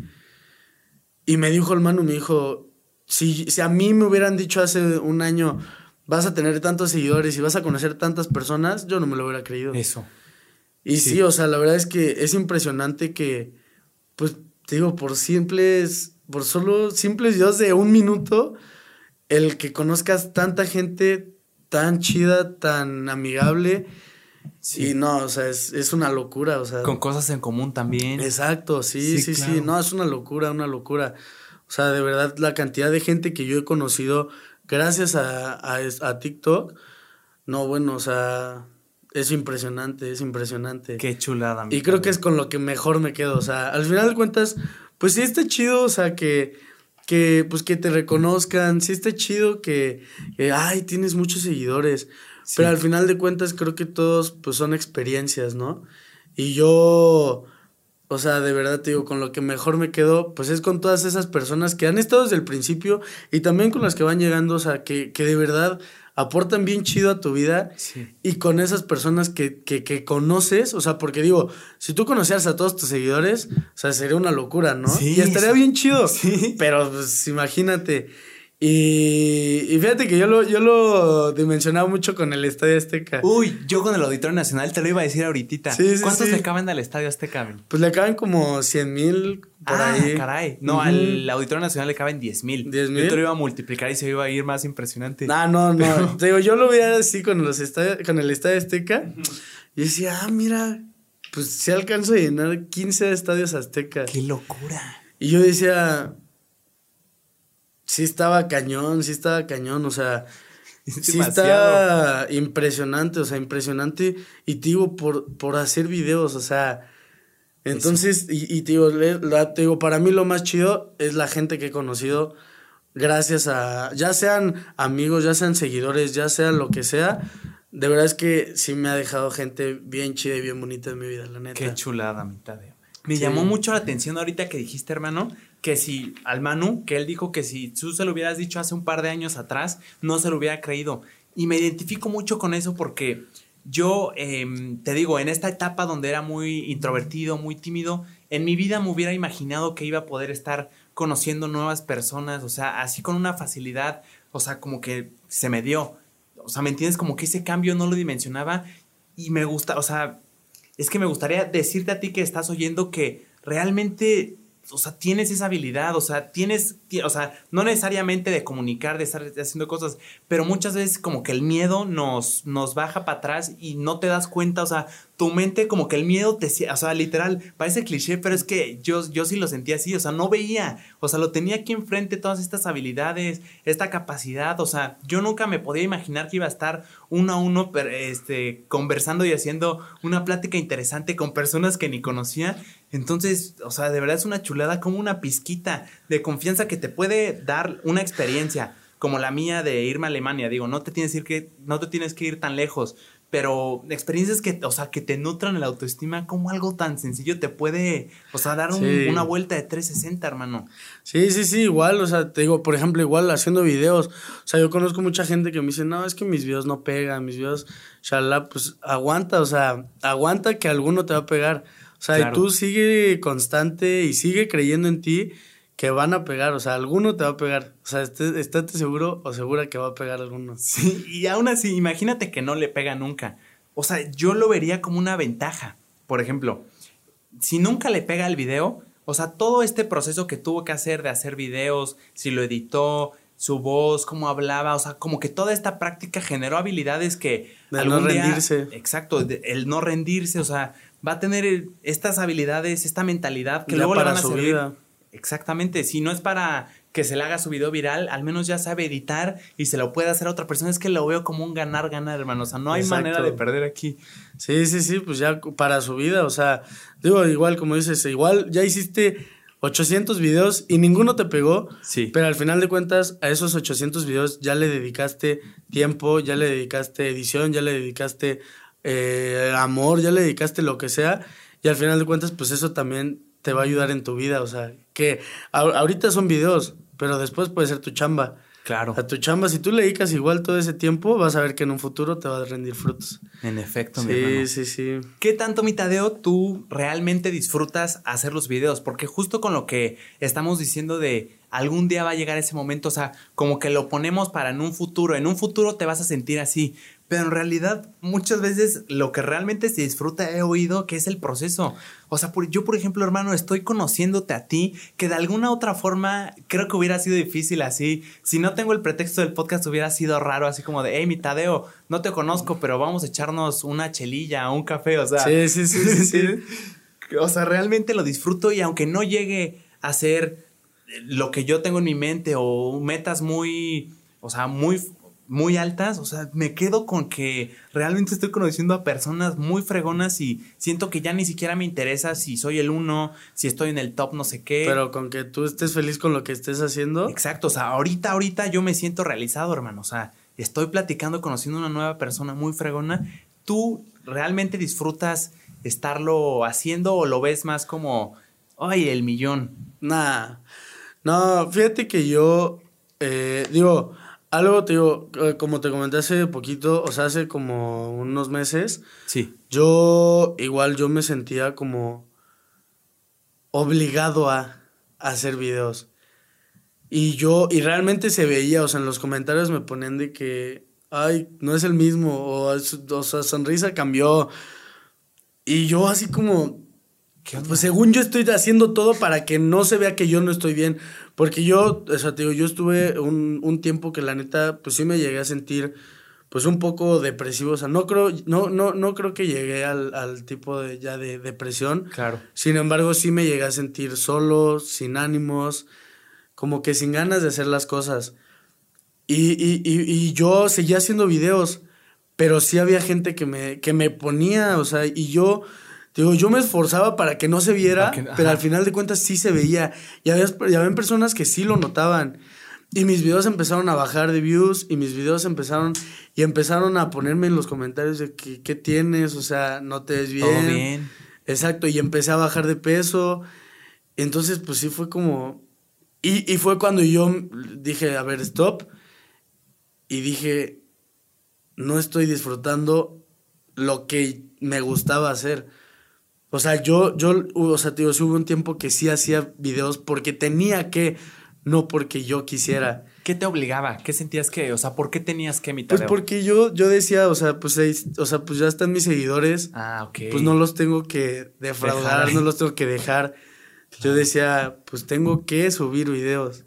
Y me dijo el mano, me dijo, si, si a mí me hubieran dicho hace un año, vas a tener tantos seguidores y vas a conocer tantas personas, yo no me lo hubiera creído. Eso. Y sí. o sea, la verdad es que es impresionante que, pues, te digo, por simples, por solo simples videos de un minuto, el que conozcas tanta gente tan chida, tan amigable. Sí. Y no, o sea, es, una locura, o sea. Con cosas en común también. Exacto, sí, sí, sí, No, es una locura, una locura. O sea, de verdad, la cantidad de gente que yo he conocido gracias a, a, a TikTok, no, bueno, o sea, es impresionante, es impresionante. Qué chulada. Y creo que es con lo que mejor me quedo. O sea, al final de cuentas, pues sí está chido, o sea, que, que, pues que te reconozcan, sí está chido que, ay, tienes muchos seguidores. Pero al final de cuentas creo que todos, pues son experiencias, ¿no? Y yo, o sea, de verdad te digo, con lo que mejor me quedo, pues es con todas esas personas que han estado desde el principio y también con las que van llegando, o sea, que, que de verdad aportan bien chido a tu vida y con esas personas que, que, conoces, o sea, porque digo, si tú conocieras a todos tus seguidores, o sea, sería una locura, ¿no? Sí, y estaría bien chido. Sí. Pero pues imagínate. Y, fíjate que yo lo, yo lo dimensionaba mucho con el Estadio Azteca. Uy, yo con el Auditorio Nacional te lo iba a decir ahorita. ¿Cuántos le caben al Estadio Azteca? Pues le caben como 100 mil por ah, caray. No, al Auditorio Nacional le caben 10 mil. 10 mil. Yo te lo iba a multiplicar y se iba a ir más impresionante. Ah, no, no. Te digo, yo lo veía así con, los con el Estadio Azteca. Y decía, ah, mira, pues se alcanzó a llenar 15 estadios Azteca. ¡Qué locura! Y yo decía, sí estaba cañón, sí estaba cañón, o sea, sí está impresionante, o sea, impresionante. Y te digo, por, por hacer videos, o sea, entonces, y, y te, digo, te digo, para mí lo más chido es la gente que he conocido gracias a, ya sean amigos, ya sean seguidores, ya sea lo que sea. De verdad es que sí me ha dejado gente bien chida y bien bonita en mi vida, la neta. Qué chulada, mitad de. Me llamó mucho la atención ahorita que dijiste, hermano, que si al Manu, que él dijo que si tú se lo hubieras dicho hace un par de años atrás, no se lo hubiera creído. Y me identifico mucho con eso porque yo, em, te digo, en esta etapa donde era muy introvertido, muy tímido, en mi vida me hubiera imaginado que iba a poder estar conociendo nuevas personas, o sea, así con una facilidad, o sea, como que se me dio. O sea, ¿me entiendes? Como que ese cambio no lo dimensionaba y me gusta, o sea, es que me gustaría decirte a ti que estás oyendo que realmente o sea, tienes esa habilidad, o sea, tienes, o sea, no necesariamente de comunicar, de estar haciendo cosas, pero muchas veces como que el miedo nos, nos baja para atrás y no te das cuenta, o sea, tu mente como que el miedo te, o sea, literal, parece cliché, pero es que yo, yo sí lo sentía así, o sea, no veía, o sea, lo tenía aquí enfrente todas estas habilidades, esta capacidad, o sea, yo nunca me podía imaginar que iba a estar uno a uno este, conversando y haciendo una plática interesante con personas que ni conocía. Entonces, o sea, de verdad es una chulada como una pizquita de confianza que te puede dar una experiencia como la mía de irme a Alemania. Digo, no te tienes que ir, que, no te tienes que ir tan lejos pero experiencias que, o sea, que te nutran la autoestima, como algo tan sencillo te puede, o sea, dar una vuelta de 360, hermano. Sí, sí, sí, igual, o sea, te digo, por ejemplo, igual haciendo videos, o sea, yo conozco mucha gente que me dice, no, es que mis videos no pegan, mis videos, shalá, pues aguanta, o sea, aguanta que alguno te va a pegar, o sea, y tú sigue constante y sigue creyendo en ti que van a pegar, o sea, alguno te va a pegar. O sea, estate, seguro o segura que va a pegar alguno. Sí, y aún así, imagínate que no le pega nunca. O sea, yo lo vería como una ventaja. Por ejemplo, si nunca le pega el video, o sea, todo este proceso que tuvo que hacer de hacer videos, si lo editó, su voz, cómo hablaba, o sea, como que toda esta práctica generó habilidades que... De no rendirse. exacto, el no rendirse, o sea, va a tener estas habilidades, esta mentalidad que luego le van a servir. Vida. Exactamente, si no es para que se le haga su video viral, al menos ya sabe editar y se lo puede hacer a otra persona. Es que lo veo como un ganar-ganar, hermano. O sea, no hay manera de perder aquí. Sí, sí, sí, pues ya para su vida, o sea, digo, igual como dices, igual ya hiciste 800 videos y ninguno te pegó. Sí. Pero al final de cuentas, a esos 800 videos ya le dedicaste tiempo, ya le dedicaste edición, ya le dedicaste eh, amor, ya le dedicaste lo que sea. Y al final de cuentas, pues eso también te va a ayudar en tu vida. O sea, que ahorita son videos, pero después puede ser tu chamba. Claro. A tu chamba, si tú le dedicas igual todo ese tiempo, vas a ver que en un futuro te va a rendir frutos. En efecto, mi hermano. Sí, sí, sí. ¿Qué tanto, mi Tadeo, tú realmente disfrutas hacer los videos? Porque justo con lo que estamos diciendo de algún día va a llegar ese momento, o sea, como que lo ponemos para en un futuro, en un futuro te vas a sentir así, pero en realidad muchas veces lo que realmente se disfruta he oído que es el proceso. O sea, yo por ejemplo, hermano, estoy conociéndote a ti, que de alguna otra forma creo que hubiera sido difícil así. Si no tengo el pretexto del podcast hubiera sido raro, así como de, hey, mi Tadeo, no te conozco, pero vamos a echarnos una chelilla, un café, o sea. Sí, sí, sí, sí. sí. o sea, realmente lo disfruto y aunque no llegue a ser lo que yo tengo en mi mente o metas muy, o sea, muy muy altas, o sea, me quedo con que realmente estoy conociendo a personas muy fregonas y siento que ya ni siquiera me interesa si soy el uno, si estoy en el top, no sé qué. Pero con que tú estés feliz con lo que estés haciendo. Exacto, o sea, ahorita, ahorita yo me siento realizado, hermano, o sea, estoy platicando, conociendo una nueva persona muy fregona. ¿Tú realmente disfrutas estarlo haciendo o lo ves más como, ay, el millón? Nah, no, fíjate que yo, eh, digo, algo, te digo, eh, como te comenté hace poquito, o sea, hace como unos meses. Sí. Yo, igual, yo me sentía como obligado a, hacer videos. Y yo, y realmente se veía, o sea, en los comentarios me ponían de que, ay, no es el mismo, o, o sea, sonrisa cambió. Y yo así como, pues según yo estoy haciendo todo para que no se vea que yo no estoy bien. Porque yo, o sea, te digo, yo estuve un, un, tiempo que la neta, pues sí me llegué a sentir, pues un poco depresivo. O sea, no creo, no, no, no creo que llegué al, al tipo de ya de depresión. Claro. Sin embargo, sí me llegué a sentir solo, sin ánimos, como que sin ganas de hacer las cosas. Y, y, y, y yo seguía haciendo videos, pero sí había gente que me, que me ponía, o sea, y yo Digo, yo me esforzaba para que no se viera, pero al final de cuentas sí se veía. Y había, había personas que sí lo notaban. Y mis videos empezaron a bajar de views y mis videos empezaron y empezaron a ponerme en los comentarios de que qué tienes, o sea, no te ves bien. Todo bien. Exacto, y empecé a bajar de peso. Entonces, pues sí fue como... Y, y fue cuando yo dije, a ver, stop. Y dije, no estoy disfrutando lo que me gustaba hacer. O sea, yo, yo, o sea, tío, hubo un tiempo que sí hacía videos porque tenía que, no porque yo quisiera. ¿Qué te obligaba? ¿Qué sentías que, o sea, por qué tenías que emitir? Pues porque yo, yo decía, o sea, pues, o sea, pues ya están mis seguidores. Ah, ok. Pues no los tengo que defraudar, no los tengo que dejar. Yo decía, pues tengo que subir videos.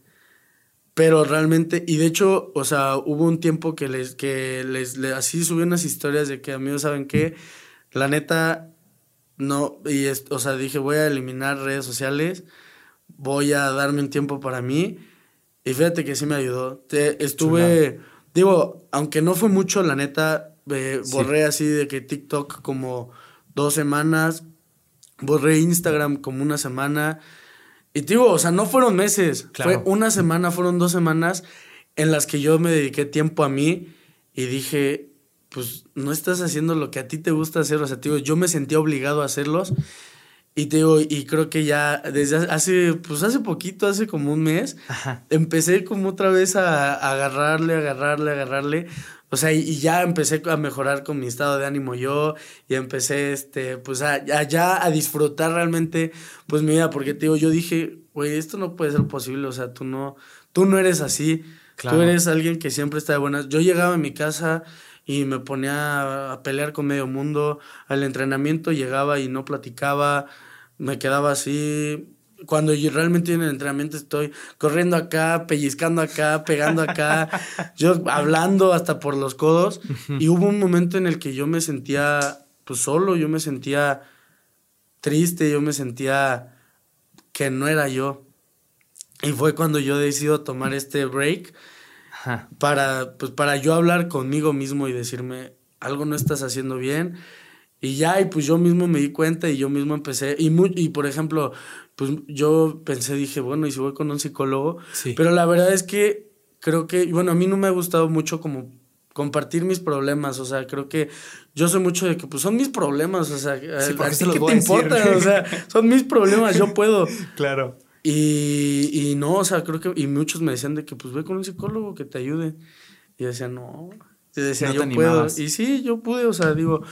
Pero realmente, y de hecho, o sea, hubo un tiempo que les, que les, así subí unas historias de que amigos, ¿saben qué? La neta, no, y o sea, dije, voy a eliminar redes sociales, voy a darme un tiempo para mí y fíjate que sí me ayudó. Te, estuve, digo, aunque no fue mucho, la neta, eh, borré así de que TikTok como dos semanas, borré Instagram como una semana. Y digo, o sea, no fueron meses, fue una semana, fueron dos semanas en las que yo me dediqué tiempo a mí y dije, pues no estás haciendo lo que a ti te gusta hacer, o sea, digo, yo me sentía obligado a hacerlos y te digo, y creo que ya desde hace, pues hace poquito, hace como un mes, empecé como otra vez a, agarrarle, agarrarle, agarrarle. O sea, y, ya empecé a mejorar con mi estado de ánimo yo, y empecé, este, pues a, ya a disfrutar realmente, pues mi vida, porque te digo, yo dije, güey, esto no puede ser posible, o sea, tú no, tú no eres así, tú eres alguien que siempre está de buenas. Yo llegaba a mi casa y me ponía a pelear con medio mundo, al entrenamiento llegaba y no platicaba, me quedaba así. Cuando yo realmente en el entrenamiento estoy corriendo acá, pellizcando acá, pegando acá, yo hablando hasta por los codos. Y hubo un momento en el que yo me sentía pues solo, yo me sentía triste, yo me sentía que no era yo. Y fue cuando yo decido tomar este break para pues para yo hablar conmigo mismo y decirme algo no estás haciendo bien y ya, y pues yo mismo me di cuenta y yo mismo empecé. Y, y por ejemplo, pues yo pensé, dije, bueno, ¿y si voy con un psicólogo? Sí. Pero la verdad es que creo que, bueno, a mí no me ha gustado mucho como compartir mis problemas, o sea, creo que yo soy mucho de que pues son mis problemas, o sea, sí, ¿a ti qué te importa? O sea, son mis problemas, yo puedo. Claro. Y, y no, o sea, creo que, y muchos me decían de que pues ve con un psicólogo que te ayude. Y yo decía, no, te decía, yo puedo. Y sí, yo pude, o sea, digo,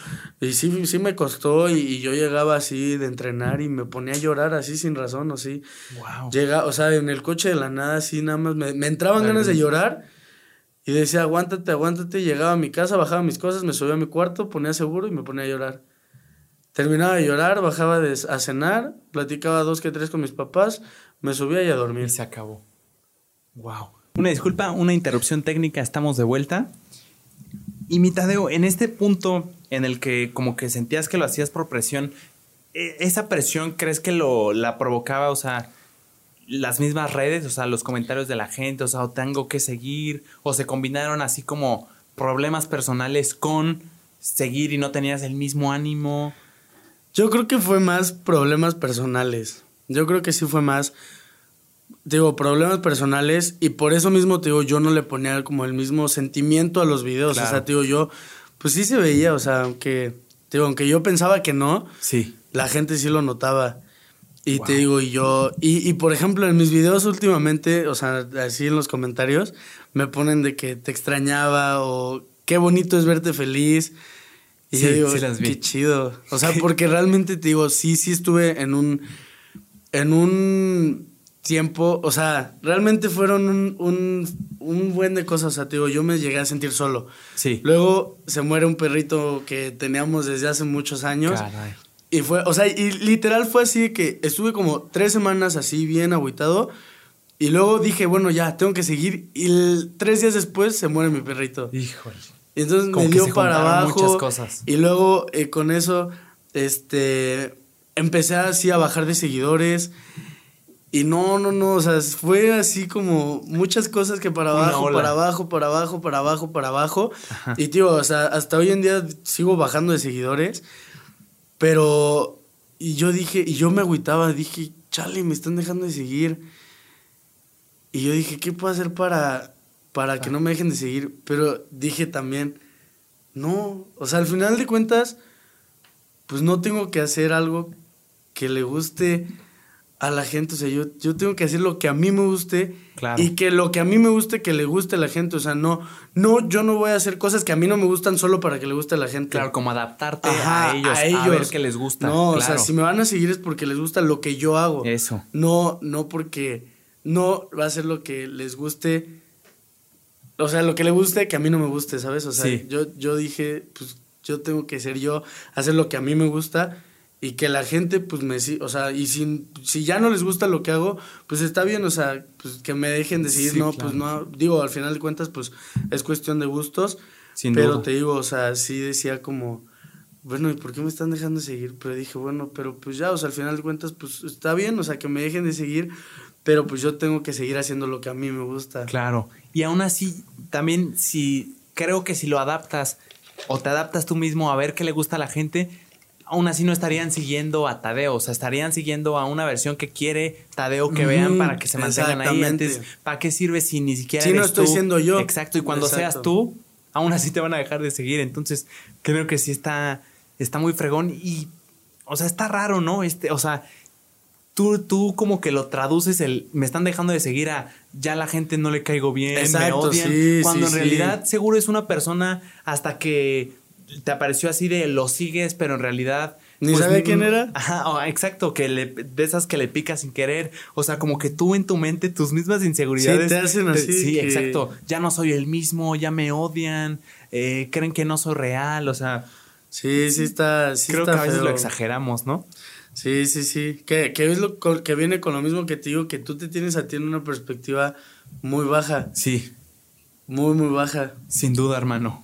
y sí, sí me costó y, yo llegaba así de entrenar y me ponía a llorar así sin razón, o sí. Wow. Llega, o sea, en el coche de la nada, así nada más me, me entraban ganas de llorar y decía, aguántate, aguántate. Llegaba a mi casa, bajaba mis cosas, me subía a mi cuarto, ponía seguro y me ponía a llorar. Terminaba de llorar, bajaba de, a cenar, platicaba dos que tres con mis papás, me subía y a dormir. Y se acabó. Wow. Una disculpa, una interrupción técnica, estamos de vuelta. Y mi Tadeo, en este punto en el que como que sentías que lo hacías por presión, ¿e, ¿esa presión crees que lo, la provocaba, o sea, las mismas redes, o sea, los comentarios de la gente, o sea, o tengo que seguir, o se combinaron así como problemas personales con seguir y no tenías el mismo ánimo? Yo creo que fue más problemas personales. Yo creo que sí fue más digo, problemas personales y por eso mismo, te digo, yo no le ponía como el mismo sentimiento a los videos. O sea, te digo, yo, pues sí se veía, o sea, aunque, te digo, aunque yo pensaba que no, sí. la gente sí lo notaba. Y te digo, y yo, y, y por ejemplo, en mis videos últimamente, o sea, así en los comentarios, me ponen de que te extrañaba o qué bonito es verte feliz. Y yo digo, qué chido. O sea, porque realmente te digo, sí, sí estuve en un, en un tiempo, o sea, realmente fueron un, un, buen de cosas, o sea, digo, yo me llegué a sentir solo. Sí. Luego se muere un perrito que teníamos desde hace muchos años. Caray. Y fue, o sea, y literal fue así que estuve como tres semanas así bien agüitado. Y luego dije, bueno, ya, tengo que seguir. Y tres días después se muere mi perrito. Híjole. Y entonces me dio para abajo. Muchas cosas. Y luego eh, con eso, este, empecé así a bajar de seguidores. Y no, no, no, o sea, fue así como muchas cosas que para abajo, para abajo, para abajo, para abajo, para abajo. Y tío, o sea, hasta hoy en día sigo bajando de seguidores, pero y yo dije, y yo me agüitaba, dije, chale, me están dejando de seguir. Y yo dije, ¿qué puedo hacer para, para que no me dejen de seguir? Pero dije también, no, o sea, al final de cuentas, pues no tengo que hacer algo que le guste a la gente. O sea, yo, yo tengo que hacer lo que a mí me guste y que lo que a mí me guste, que le guste a la gente. O sea, no, no, yo no voy a hacer cosas que a mí no me gustan solo para que le guste a la gente. Claro, como adaptarte a ellos, a, ellos. ver qué les gusta. No, o sea, si me van a seguir es porque les gusta lo que yo hago. Eso. No, no porque no va a ser lo que les guste. O sea, lo que le guste que a mí no me guste, ¿sabes? O sea, yo, yo dije, pues yo tengo que ser yo, hacer lo que a mí me gusta y que la gente pues me o sea y si, si ya no les gusta lo que hago pues está bien o sea pues que me dejen de seguir no pues no digo al final de cuentas pues es cuestión de gustos pero te digo o sea sí decía como bueno y por qué me están dejando de seguir pero dije bueno pero pues ya o sea al final de cuentas pues está bien o sea que me dejen de seguir pero pues yo tengo que seguir haciendo lo que a mí me gusta claro. Y aún así también si creo que si lo adaptas o te adaptas tú mismo a ver qué le gusta a la gente aún así no estarían siguiendo a Tadeo, o sea, estarían siguiendo a una versión que quiere Tadeo que vean para que se mantengan ahí. Antes, ¿para qué sirve si ni siquiera si no estoy siendo yo? Exacto, y cuando seas tú, aún así te van a dejar de seguir. Entonces, creo que sí está, está muy fregón y, o sea, está raro, ¿no? Este, o sea, tú, tú como que lo traduces el, me están dejando de seguir a, ya la gente no le caigo bien, me odian. cuando en realidad seguro es una persona hasta que te apareció así de lo sigues, pero en realidad. ¿Ni pues, sabe quién era? Ajá, exacto, que le, de esas que le picas sin querer. O sea, como que tú en tu mente, tus mismas inseguridades. Sí, te hacen así. sí, exacto. Ya no soy el mismo, ya me odian, eh, creen que no soy real, o sea. Sí, sí está. Sí creo que a veces lo exageramos, ¿no? Sí, sí, sí. Que, que es lo que viene con lo mismo que te digo, que tú te tienes a ti en una perspectiva muy baja. Sí. Muy, muy baja. Sin duda, hermano.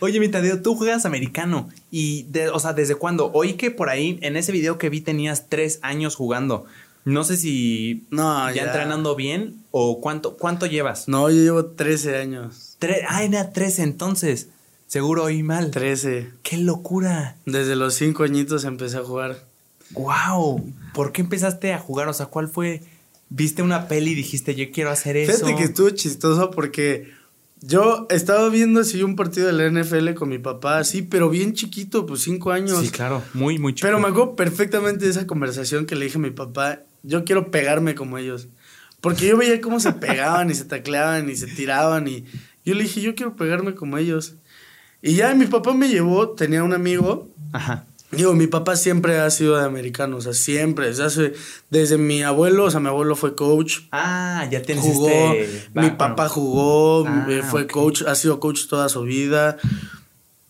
Oye, mi Tadeo, tú juegas americano. Y, de, o sea, ¿desde cuándo? Oí que por ahí, en ese video que vi, tenías tres años jugando. No sé si no, ya, entrenando bien o cuánto, cuánto llevas. No, yo llevo 13 años. ah, era 13 entonces. Seguro oí mal. 13. ¡Qué locura! Desde los 5 añitos empecé a jugar. ¡Wow! ¿Por qué empezaste a jugar? O sea, ¿cuál fue? ¿Viste una peli y dijiste, yo quiero hacer eso? Fíjate que estuvo chistoso porque yo estaba viendo así un partido de la NFL con mi papá, sí, pero bien chiquito, pues cinco años. Sí, claro, muy, muy chiquito. Pero me acuerdo perfectamente de esa conversación que le dije a mi papá, yo quiero pegarme como ellos. Porque yo veía cómo se pegaban y se tacleaban y se tiraban y yo le dije, yo quiero pegarme como ellos. Y ya mi papá me llevó, tenía un amigo. Ajá. Digo, mi papá siempre ha sido de americano, o sea, siempre, desde, desde mi abuelo, o sea, mi abuelo fue coach. Ah, ya tienes jugó, este Mi papá jugó, ah, eh, fue coach, ha sido coach toda su vida.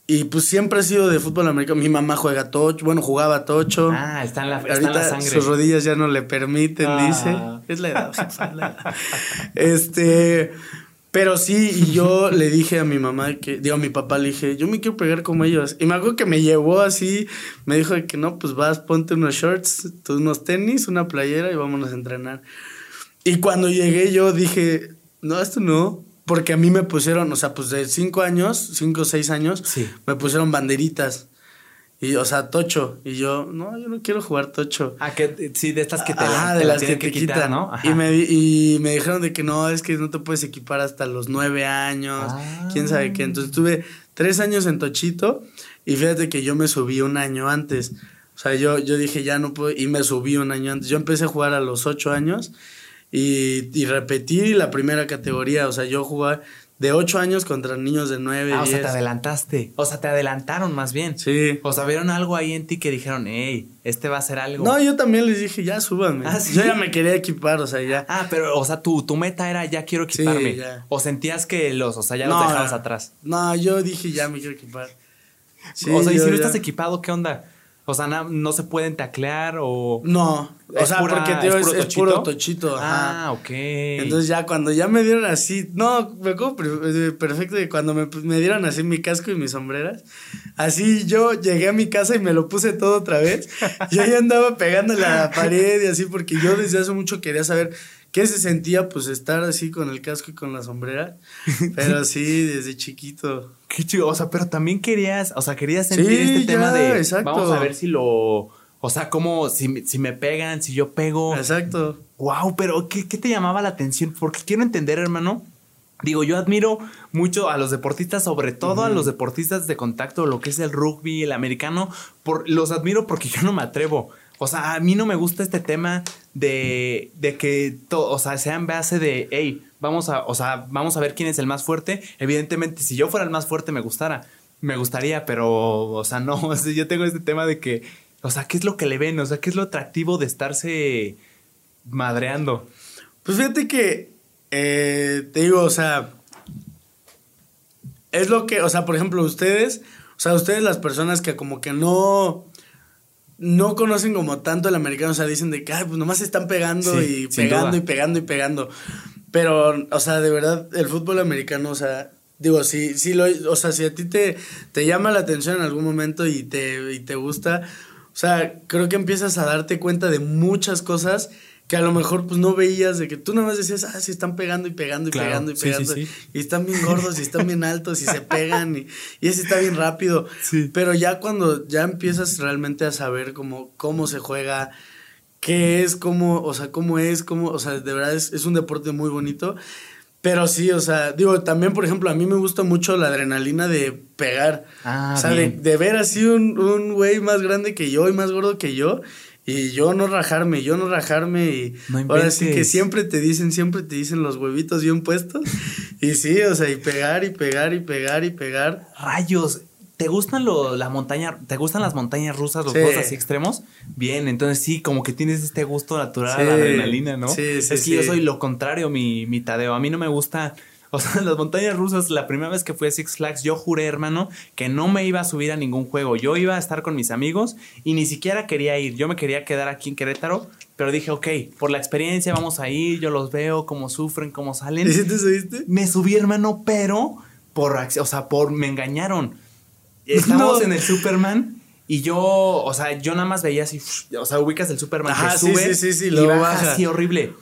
Y pues siempre ha sido de fútbol americano. Mi mamá juega tocho, bueno, jugaba tocho. Ah, está en la, está en la sangre. Sus rodillas ya no le permiten, ah. dice. Es la edad, jefa, la edad. Este, pero sí, y yo le dije a mi mamá que, digo, a mi papá le dije, yo me quiero pegar como ellos. Y me acuerdo que me llevó así, me dijo que no, pues vas, ponte unos shorts, unos tenis, una playera y vámonos a entrenar. Y cuando llegué yo dije, no, esto no. Porque a mí me pusieron, o sea, pues de cinco años, cinco o seis años, me pusieron banderitas. Y, o sea, tocho. Y yo, no, yo no quiero jugar tocho. Ah, que sí, de estas que te, ah, de las que, te quitan, ¿no? Y me, y me dijeron de que no, es que no te puedes equipar hasta los nueve años. Quién sabe qué. Entonces tuve tres años en tochito. Y fíjate que yo me subí un año antes. O sea, yo, yo dije, ya no puedo. Y me subí un año antes. Yo empecé a jugar a los ocho años. Y, y repetí la primera categoría. O sea, yo jugué de 8 años contra niños de 9. Ah, o sea, te adelantaste. O sea, te adelantaron más bien. Sí. O sea, vieron algo ahí en ti que dijeron, hey, este va a ser algo. No, yo también les dije, ya súbanme. Ah, Yo ya me quería equipar, o sea, ya. Ah, pero, o sea, tu, tu meta era, ya quiero equiparme. Sí, ya. O sentías que los, o sea, ya los dejabas atrás. No, yo dije, ya me quiero equipar. o sea, y si no estás equipado, ¿qué onda? O sea, no, se pueden taclear o. No. O sea, porque tío, es, es, puro tochito. Ah, ok. Entonces ya cuando ya me dieron así. No, me acuerdo eh, perfecto que cuando me, me, dieron así mi casco y mis sombreras. Así yo llegué a mi casa y me lo puse todo otra vez. yo ya andaba pegándole a la pared y así, porque yo desde hace mucho quería saber qué se sentía, pues estar así con el casco y con la sombrera. Pero sí, desde chiquito. Qué chido, o sea, pero también querías, o sea, querías sentir este tema de exacto. vamos a ver si lo, o sea, como si, si me pegan, si yo pego. Exacto. Wow, pero ¿qué, ¿qué, te llamaba la atención? Porque quiero entender, hermano. Digo, yo admiro mucho a los deportistas, sobre todo a los deportistas de contacto, lo que es el rugby, el americano, por, los admiro porque yo no me atrevo. O sea, a mí no me gusta este tema de, de que, o sea, sea en base de, hey, vamos a, o sea, vamos a ver quién es el más fuerte. Evidentemente, si yo fuera el más fuerte, me gustara. Me gustaría, pero, o sea, no, yo tengo este tema de que, o sea, ¿qué es lo que le ven? O sea, ¿qué es lo atractivo de estarse madreando? Pues fíjate que, eh, te digo, o sea, es lo que, o sea, por ejemplo, ustedes, o sea, ustedes las personas que como que no, no conocen como tanto el americano, o sea, dicen de que, ay, pues nomás se están pegando y pegando y pegando y pegando. Pero, o sea, de verdad, el fútbol americano, o sea, digo, si, si lo, o sea, si a ti te, te llama la atención en algún momento y te, y te gusta, o sea, creo que empiezas a darte cuenta de muchas cosas que a lo mejor pues no veías de que tú nada más decías, ah, sí están pegando y pegando y pegando y pegando. Y están bien gordos y están bien altos y se pegan y, y ese está bien rápido. Pero ya cuando ya empiezas realmente a saber cómo, cómo se juega, qué es, cómo, o sea, cómo es, cómo, o sea, de verdad es, es un deporte muy bonito. Pero sí, o sea, digo, también, por ejemplo, a mí me gusta mucho la adrenalina de pegar. Ah, o sea, de, de, ver así un, un güey más grande que yo y más gordo que yo y yo no rajarme, yo no rajarme y ahora sí que siempre te dicen, siempre te dicen los huevitos bien puestos. y sí, o sea, y pegar y pegar y pegar y pegar. Rayos, ¿te gustan lo, la montaña, te gustan las montañas rusas, los juegos así extremos? Bien, entonces sí, como que tienes este gusto natural la adrenalina, ¿no? Sí, sí, Es que yo soy lo contrario, mi, mi Tadeo. A mí no me gusta o sea, las montañas rusas, la primera vez que fui a Six Flags, yo juré, hermano, que no me iba a subir a ningún juego. Yo iba a estar con mis amigos y ni siquiera quería ir. Yo me quería quedar aquí en Querétaro, pero dije, ok, por la experiencia vamos a ir, yo los veo, cómo sufren, cómo salen. ¿Y si te subiste? Me subí, hermano, pero por, o sea, por, me engañaron. Estamos en el Superman. Y yo, o sea, yo nada más veía así, o sea, ubicas el Superman que sube sí, sí, sí, lo y baja, así horrible.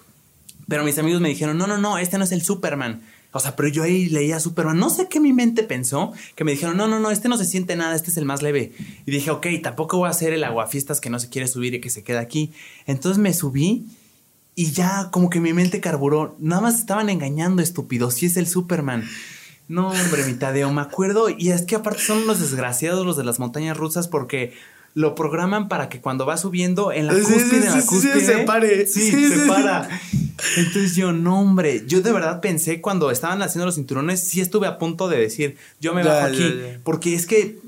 Pero mis amigos me dijeron, no, no, no, este no es el Superman. O sea, pero yo ahí leía Superman. No sé qué mi mente pensó. Que me dijeron, no, no, no, este no se siente nada, este es el más leve. Y dije, ok, tampoco voy a hacer el aguafiestas que no se quiere subir y que se queda aquí. Entonces me subí y ya como que mi mente carburó. Nada más estaban engañando, estúpidos. Si es el Superman. No, hombre, mi Tadeo, me acuerdo. Y es que aparte son los desgraciados los de las montañas rusas porque lo programan para que cuando va subiendo en la cúspide, en la cúspide, se pare. Sí, se para. Entonces yo, no, hombre, yo de verdad pensé cuando estaban haciendo los cinturones, sí estuve a punto de decir, yo me bajo aquí, porque es que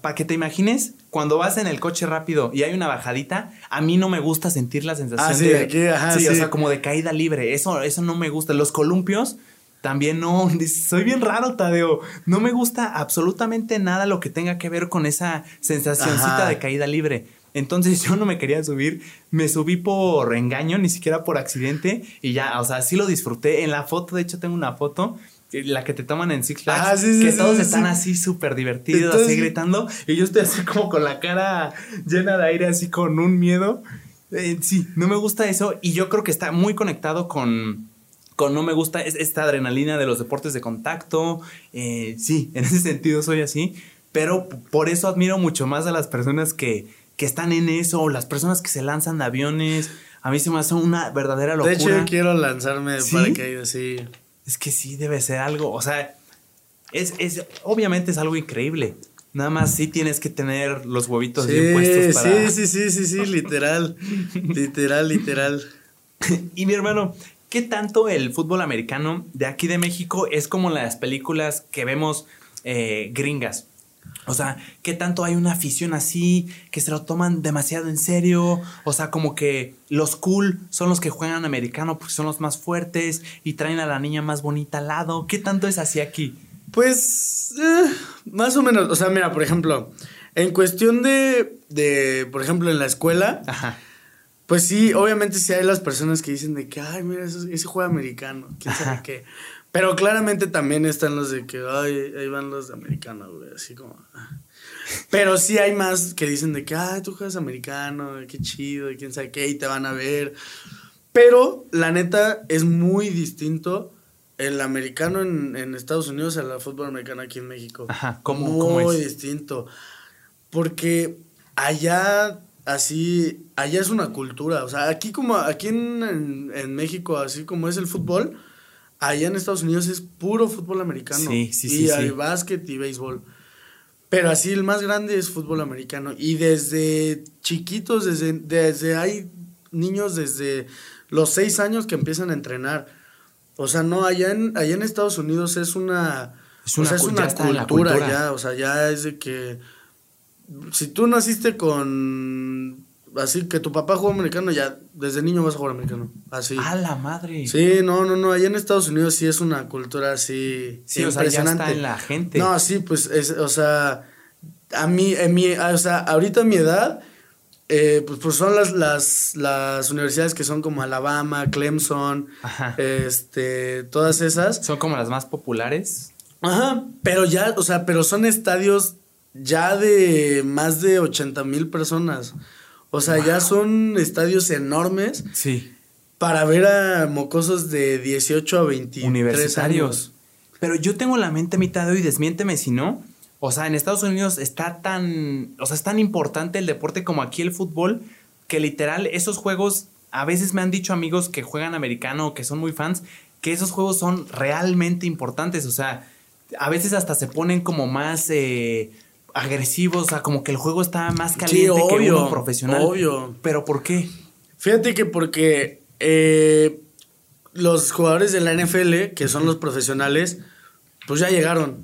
para que te imagines, cuando vas en el coche rápido y hay una bajadita, a mí no me gusta sentir la sensación ah, sí, de aquí, ajá, sí, o sea, como de caída libre. Eso, eso no me gusta. Los columpios también no, soy bien raro, Tadeo. No me gusta absolutamente nada lo que tenga que ver con esa sensacióncita de caída libre. Entonces yo no me quería subir, me subí por engaño, ni siquiera por accidente, y ya, o sea, sí lo disfruté. En la foto, de hecho, tengo una foto la que te toman en Six Flags, ah, que todos están así súper divertidos, así gritando, y yo estoy así como con la cara llena de aire, así con un miedo. Eh, sí, no me gusta eso, y yo creo que está muy conectado con, con no me gusta esta adrenalina de los deportes de contacto. Eh, sí, en ese sentido soy así, pero por eso admiro mucho más a las personas que, que están en eso, las personas que se lanzan de aviones. A mí se me hace una verdadera locura. De hecho, yo quiero lanzarme de paracaídas, sí. Es que sí, debe ser algo. O sea, es, es, obviamente es algo increíble. Nada más sí tienes que tener los huevitos bien puestos para. Sí, sí, sí, sí, sí, literal. literal, literal. y mi hermano, ¿qué tanto el fútbol americano de aquí de México es como las películas que vemos eh, gringas? O sea, ¿qué tanto hay una afición así que se lo toman demasiado en serio? O sea, como que los cool son los que juegan americano porque son los más fuertes y traen a la niña más bonita al lado. ¿Qué tanto es así aquí? Pues, eh, más o menos. O sea, mira, por ejemplo, en cuestión de, de por ejemplo, en la escuela. Pues sí, obviamente sí hay las personas que dicen de que, ay, mira, ese, ese juega americano, quién sabe qué. Pero claramente también están los de que, ay, ahí van los de americano, güey, así como. Ah. Pero sí hay más que dicen de que, ay, tú juegas americano, qué chido, quién sabe qué, y te van a ver. Pero la neta es muy distinto el americano en, Estados Unidos al fútbol americano aquí en México. Ajá, ¿cómo, muy distinto. Porque allá así, allá es una cultura. O sea, aquí como, aquí en, en México, así como es el fútbol allá en Estados Unidos es puro fútbol americano. Sí, sí, sí. Y hay básquet y béisbol. Pero así el más grande es fútbol americano. Y desde chiquitos, desde, desde hay niños desde los seis años que empiezan a entrenar. O sea, no, allá en, allá en Estados Unidos es una, es una, cultura, ya, o sea, ya es de que si tú naciste con así que tu papá juega americano, ya desde niño vas a jugar americano. Así. ¡A la madre! Sí, no, no, no. Allá en Estados Unidos sí es una cultura así. Sí, o sea, ya está en la gente. No, sí, pues, es, o sea, a mí, en mi, o sea, ahorita a mi edad, eh, pues, pues son las, las, las universidades que son como Alabama, Clemson, este, todas esas. Son como las más populares. Ajá, pero ya, o sea, pero son estadios ya de más de 80 mil personas. O sea, ya son estadios enormes. Sí. Para ver a mocosos de 18 a 23 Universitarios. Pero yo tengo la mente mitad y desmiénteme si no. O sea, en Estados Unidos está tan, o sea, es tan importante el deporte como aquí el fútbol, que literal esos juegos, a veces me han dicho amigos que juegan americano o que son muy fans, que esos juegos son realmente importantes. O sea, a veces hasta se ponen como más... Eh, agresivos, o sea, como que el juego está más caliente que uno profesional. Obvio. ¿Pero por qué? Fíjate que porque eh, los jugadores de la NFL, que son los profesionales, pues ya llegaron.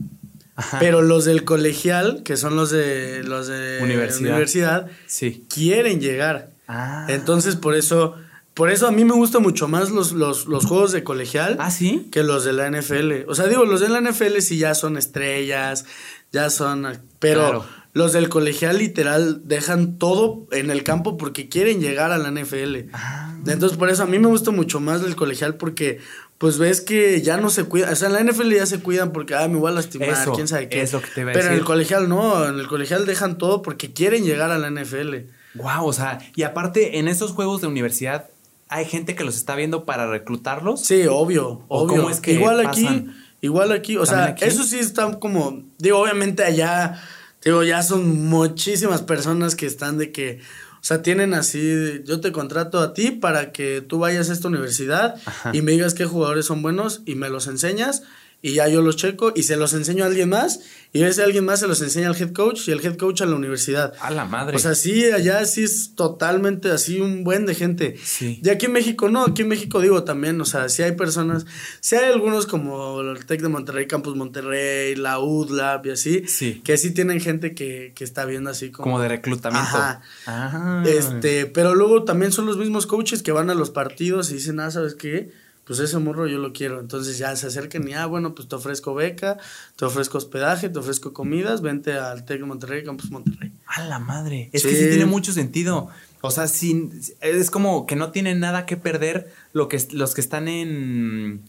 Pero los del colegial, que son los de los de universidad, sí. quieren llegar. Ah. Entonces, por eso, por eso a mí me gustan mucho más los, los, los, juegos de colegial ¿Ah, sí? que los de la NFL. O sea, digo, los de la NFL sí ya son estrellas, ya son. Pero los del colegial literal dejan todo en el campo porque quieren llegar a la NFL. Ah. Entonces, por eso a mí me gusta mucho más el colegial porque pues ves que ya no se cuidan. O sea, en la NFL ya se cuidan porque, ah, me voy a lastimar, quién sabe qué. que te Pero en el colegial no, en el colegial dejan todo porque quieren llegar a la NFL. Wow, o sea, y aparte, en esos juegos de universidad, ¿hay gente que los está viendo para reclutarlos? Sí, obvio, obvio. ¿Cómo es que Igual aquí Igual aquí, o sea, eso sí está como, digo, obviamente allá, digo, ya son muchísimas personas que están de que, o sea, tienen así, yo te contrato a ti para que tú vayas a esta universidad y me digas qué jugadores son buenos y me los enseñas y ya yo los checo y se los enseño a alguien más y ese alguien más se los enseña al head coach y el head coach a la universidad. A la madre. O sea, sí, allá sí es totalmente así un buen de gente. Sí. Y aquí en México no, aquí en México digo también, o sea, sí hay personas, sí hay algunos como el Tec de Monterrey, Campus Monterrey, la UDLAB y así, sí. que sí tienen gente que, que está viendo así como... Como de reclutamiento. Ajá. Ah. Este, pero luego también son los mismos coaches que van a los partidos y dicen, ah, ¿sabes qué? Pues ese morro yo lo quiero. Entonces ya se acercan y, ah, bueno, pues te ofrezco beca, te ofrezco hospedaje, te ofrezco comidas, vente al TEC Monterrey, Campus Monterrey. A la madre. Es que sí tiene mucho sentido. O sea, sin, es como que no tienen nada que perder lo que, los que están en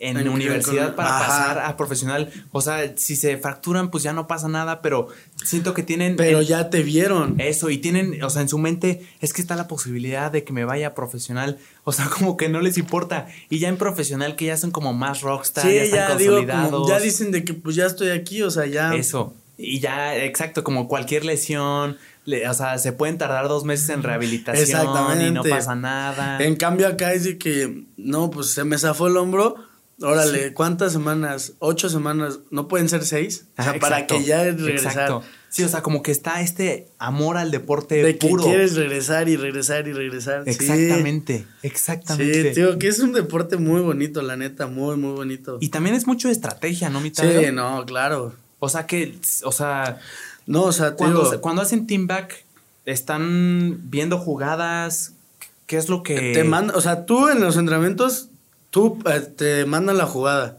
en, universidad para pasar a profesional. O sea, si se fracturan, pues ya no pasa nada, pero siento que tienen. Pero ya te vieron. Eso, y tienen, o sea, en su mente es que está la posibilidad de que me vaya a profesional. O sea, como que no les importa. Y ya en profesional, que ya son como más rockstar, ya están consolidados. ya dicen de que pues ya estoy aquí, o sea, ya. Eso. Y ya, exacto, como cualquier lesión, o sea, se pueden tardar dos meses en rehabilitación Exactamente. y no pasa nada. En cambio acá es de que, no, pues se me zafó el hombro, Órale, ¿cuántas semanas? ¿Ocho semanas? ¿No pueden ser seis? O sea, para que ya regresar. Exacto. Sí, o sea, como que está este amor al deporte de que quieres regresar y regresar y regresar. Exactamente, exactamente. Sí, tío, que es un deporte muy bonito, la neta, muy, muy bonito. Y también es mucho de estrategia, ¿no, mi Sí, no, claro. O sea que, o sea... No, o sea, cuando, cuando hacen team back, están viendo jugadas, ¿qué es lo que...? Te manda, o sea, tú en los entrenamientos tú eh, te mandan la jugada.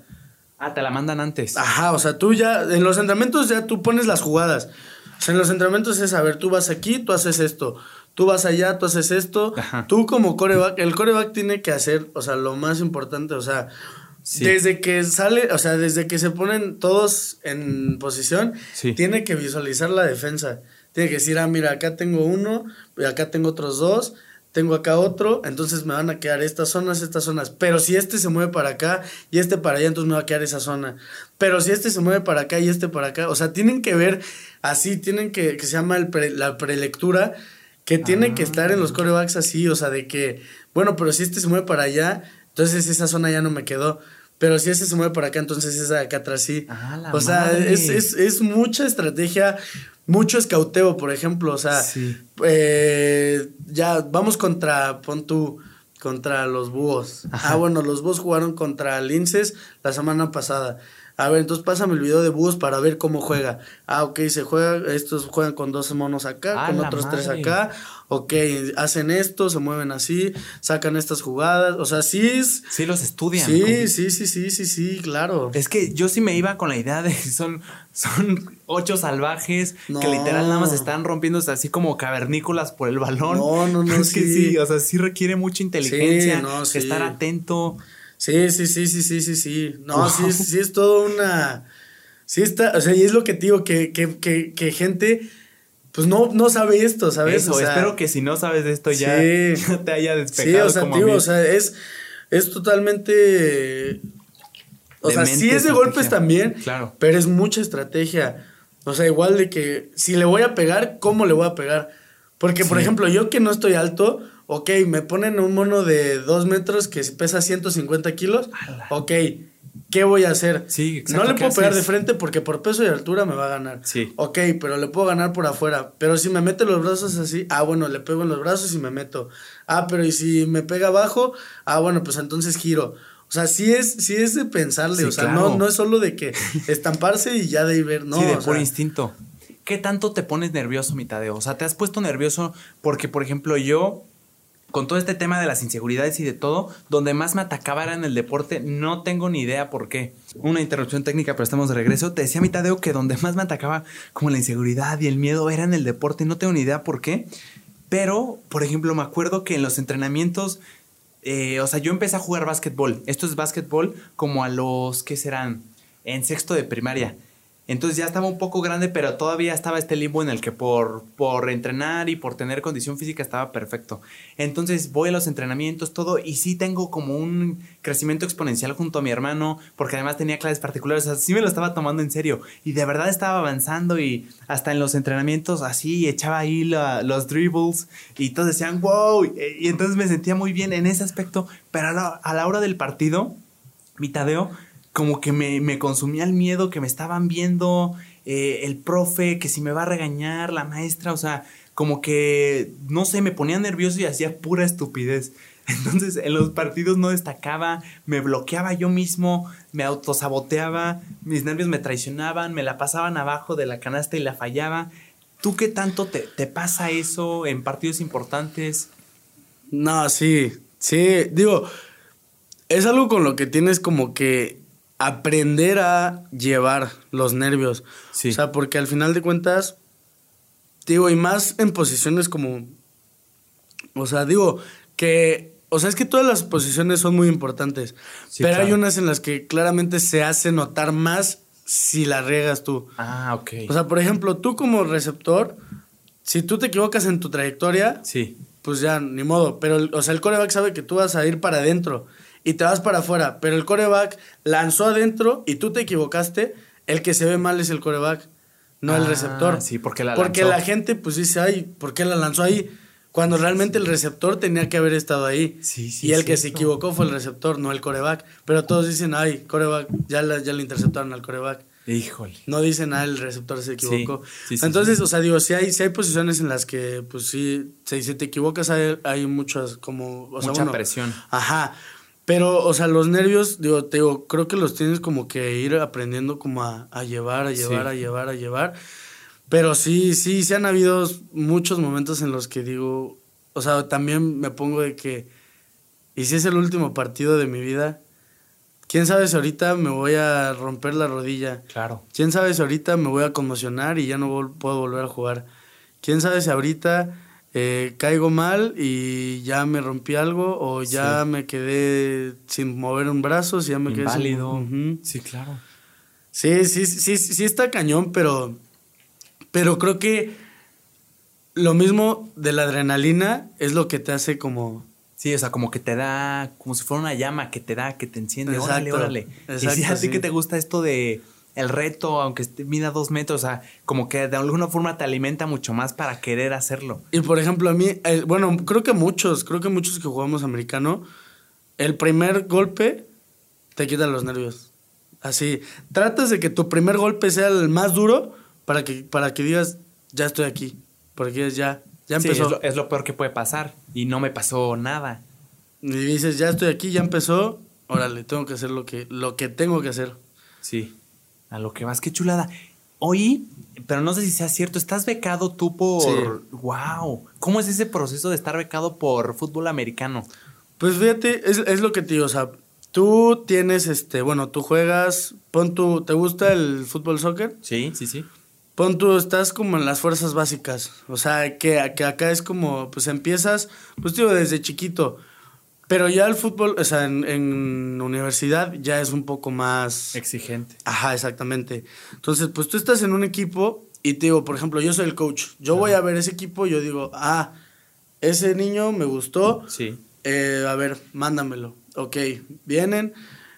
Ah, te la mandan antes. Ajá, o sea, tú ya, en los entrenamientos ya tú pones las jugadas. O sea, en los entrenamientos es, a ver, tú vas aquí, tú haces esto. Tú vas allá, tú haces esto. Tú como coreback, el coreback tiene que hacer, o sea, lo más importante, o sea, desde que sale, o sea, desde que se ponen todos en posición, tiene que visualizar la defensa. Tiene que decir, ah, mira, acá tengo uno, y acá tengo otros dos, tengo acá otro, entonces me van a quedar estas zonas, estas zonas. Pero si este se mueve para acá y este para allá, entonces me va a quedar esa zona. Pero si este se mueve para acá y este para acá, o sea, tienen que ver así, tienen que, que se llama el la prelectura, que tiene que estar en los corebacks así, o sea, de que, bueno, pero si este se mueve para allá, entonces esa zona ya no me quedó. Pero si ese se mueve por acá, entonces esa de acá atrás sí. Ah, la o sea, es, es, es, mucha estrategia, mucho escauteo, por ejemplo. O sea, eh, ya vamos contra, pon tú, contra los búhos. Ah, bueno, los búhos jugaron contra linces la semana pasada. A ver, entonces pásame el video de búhos para ver cómo juega. Ah, ok, se juega, estos juegan con dos monos acá, con otros tres acá ok, hacen esto, se mueven así, sacan estas jugadas, o sea, sí es... Sí los estudian. Sí, sí, sí, sí, sí, sí, claro. Es que yo sí me iba con la idea de que son, son ocho salvajes que literal nada más están rompiéndose así como cavernícolas por el balón. No, no, no, sí. sí, o sea, sí requiere mucha inteligencia, estar atento. Sí, sí, sí, sí, sí, sí, sí. No, sí, sí es todo una... Sí está, o sea, y es lo que te digo, que, que, que, que gente pues no, no sabe esto, ¿sabes? Eso, espero que si no sabes esto ya, te haya despejado. Sí, o sea, tío, o sea, es, es totalmente. O sea, sí es de golpes también, claro. pero es mucha estrategia. O sea, igual de que si le voy a pegar, ¿cómo le voy a pegar? Porque, por ejemplo, yo que no estoy alto, ok, me ponen un mono de dos metros que pesa 150 kilos, ok, ¿qué voy a hacer? Sí, exacto. No le puedo pegar de frente porque por peso y altura me va a ganar. Sí. Ok, pero le puedo ganar por afuera. Pero si me mete los brazos así, ah, bueno, le pego en los brazos y me meto. Ah, pero y si me pega abajo, ah, bueno, pues entonces giro. O sea, sí es, sí es de pensarle, o sea, no, no es solo de que estamparse y ya de ir ver, no. Sí, de por instinto. ¿Qué tanto te pones nervioso, mitadeo? O sea, ¿te has puesto nervioso porque, por ejemplo, yo con todo este tema de las inseguridades y de todo, donde más me atacaba era en el deporte, no tengo ni idea por qué. Una interrupción técnica, pero estamos de regreso. Te decía mitad que donde más me atacaba como la inseguridad y el miedo era en el deporte, no tengo ni idea por qué. Pero, por ejemplo, me acuerdo que en los entrenamientos, eh, o sea, yo empecé a jugar básquetbol. Esto es básquetbol como a los, ¿qué serán? En sexto de primaria. Entonces ya estaba un poco grande, pero todavía estaba este limbo en el que por, por entrenar y por tener condición física estaba perfecto. Entonces voy a los entrenamientos, todo, y sí tengo como un crecimiento exponencial junto a mi hermano, porque además tenía clases particulares, o sea, sí me lo estaba tomando en serio. Y de verdad estaba avanzando y hasta en los entrenamientos así, echaba ahí los dribbles y todos decían, wow, y, entonces me sentía muy bien en ese aspecto, pero a la, a la hora del partido, mi Tadeo como que me, consumía el miedo que me estaban viendo, eh, el profe, que si me va a regañar, la maestra, o sea, como que, no sé, me ponía nervioso y hacía pura estupidez. Entonces en los partidos no destacaba, me bloqueaba yo mismo, me autosaboteaba, mis nervios me traicionaban, me la pasaban abajo de la canasta y la fallaba. ¿Tú qué tanto te, te pasa eso en partidos importantes? No, sí, sí, digo, es algo con lo que tienes como que aprender a llevar los nervios. Sí. O sea, porque al final de cuentas, digo, y más en posiciones como, o sea, digo, que, o sea, es que todas las posiciones son muy importantes, pero hay unas en las que claramente se hace notar más si la riegas tú. Ah, ok. O sea, por ejemplo, tú como receptor, si tú te equivocas en tu trayectoria, sí. pues ya, ni modo, pero, o sea, el coreback sabe que tú vas a ir para adentro y te vas para afuera, pero el coreback lanzó adentro y tú te equivocaste, el que se ve mal es el coreback, no el ah, receptor. Sí, porque la Porque la gente pues dice, ay, ¿por qué la lanzó ahí? Cuando realmente el receptor tenía que haber estado ahí. Sí, sí, y el que se equivocó fue el receptor, no el coreback. Pero todos dicen, ay, coreback, ya, ya le interceptaron al coreback. Híjole. No dicen, ah, el receptor se equivocó. Entonces, o sea, digo, si hay, si hay posiciones en las que, pues sí, si, te equivocas, hay, hay muchas como... Mucha presión. Ajá. Pero, o sea, los nervios, digo, te digo, creo que los tienes como que ir aprendiendo como a, llevar, a llevar, a llevar, a llevar. Pero sí, sí, sí han habido muchos momentos en los que digo, o sea, también me pongo de que, y si es el último partido de mi vida, quién sabe si ahorita me voy a romper la rodilla. Claro. Quién sabe si ahorita me voy a conmocionar y ya no puedo volver a jugar. Quién sabe si ahorita eh, caigo mal y ya me rompí algo o ya me quedé sin mover un brazo, si ya me quedé sin... Sí, claro. Sí, sí, sí, sí está cañón, pero, pero creo que lo mismo de la adrenalina es lo que te hace como... Sí, o sea, como que te da, como si fuera una llama que te da, que te enciende. órale, órale. y si a ti que te gusta esto de el reto, aunque mida dos metros, o sea, como que de alguna forma te alimenta mucho más para querer hacerlo. Y por ejemplo, a mí, eh, bueno, creo que muchos, creo que muchos que jugamos americano, el primer golpe te quitan los nervios. Así, tratas de que tu primer golpe sea el más duro para que, para que digas, ya estoy aquí. Porque ya, ya empezó. es, lo, es, lo, peor que puede pasar. Y no me pasó nada. Y dices, ya estoy aquí, ya empezó. Órale, tengo que hacer lo que, lo que tengo que hacer. Sí, a lo que vas, qué chulada. Oí, pero no sé si sea cierto, estás becado tú por... ¡Wow! ¿Cómo es ese proceso de estar becado por fútbol americano? Pues fíjate, es, es lo que te digo, o sea, tú tienes, este, bueno, tú juegas, pon tu, ¿te gusta el fútbol soccer? Sí, sí, sí. Pon tú, estás como en las fuerzas básicas, o sea, que, que acá es como, pues empiezas, pues digo, desde chiquito, pero ya el fútbol, o sea, en, en, universidad ya es un poco más... Exigente. Ajá, exactamente. Entonces, pues tú estás en un equipo y te digo, por ejemplo, yo soy el coach. Yo Ajá. voy a ver ese equipo y yo digo, ah, ese niño me gustó. Sí. Eh, a ver, mándamelo. Ok, vienen.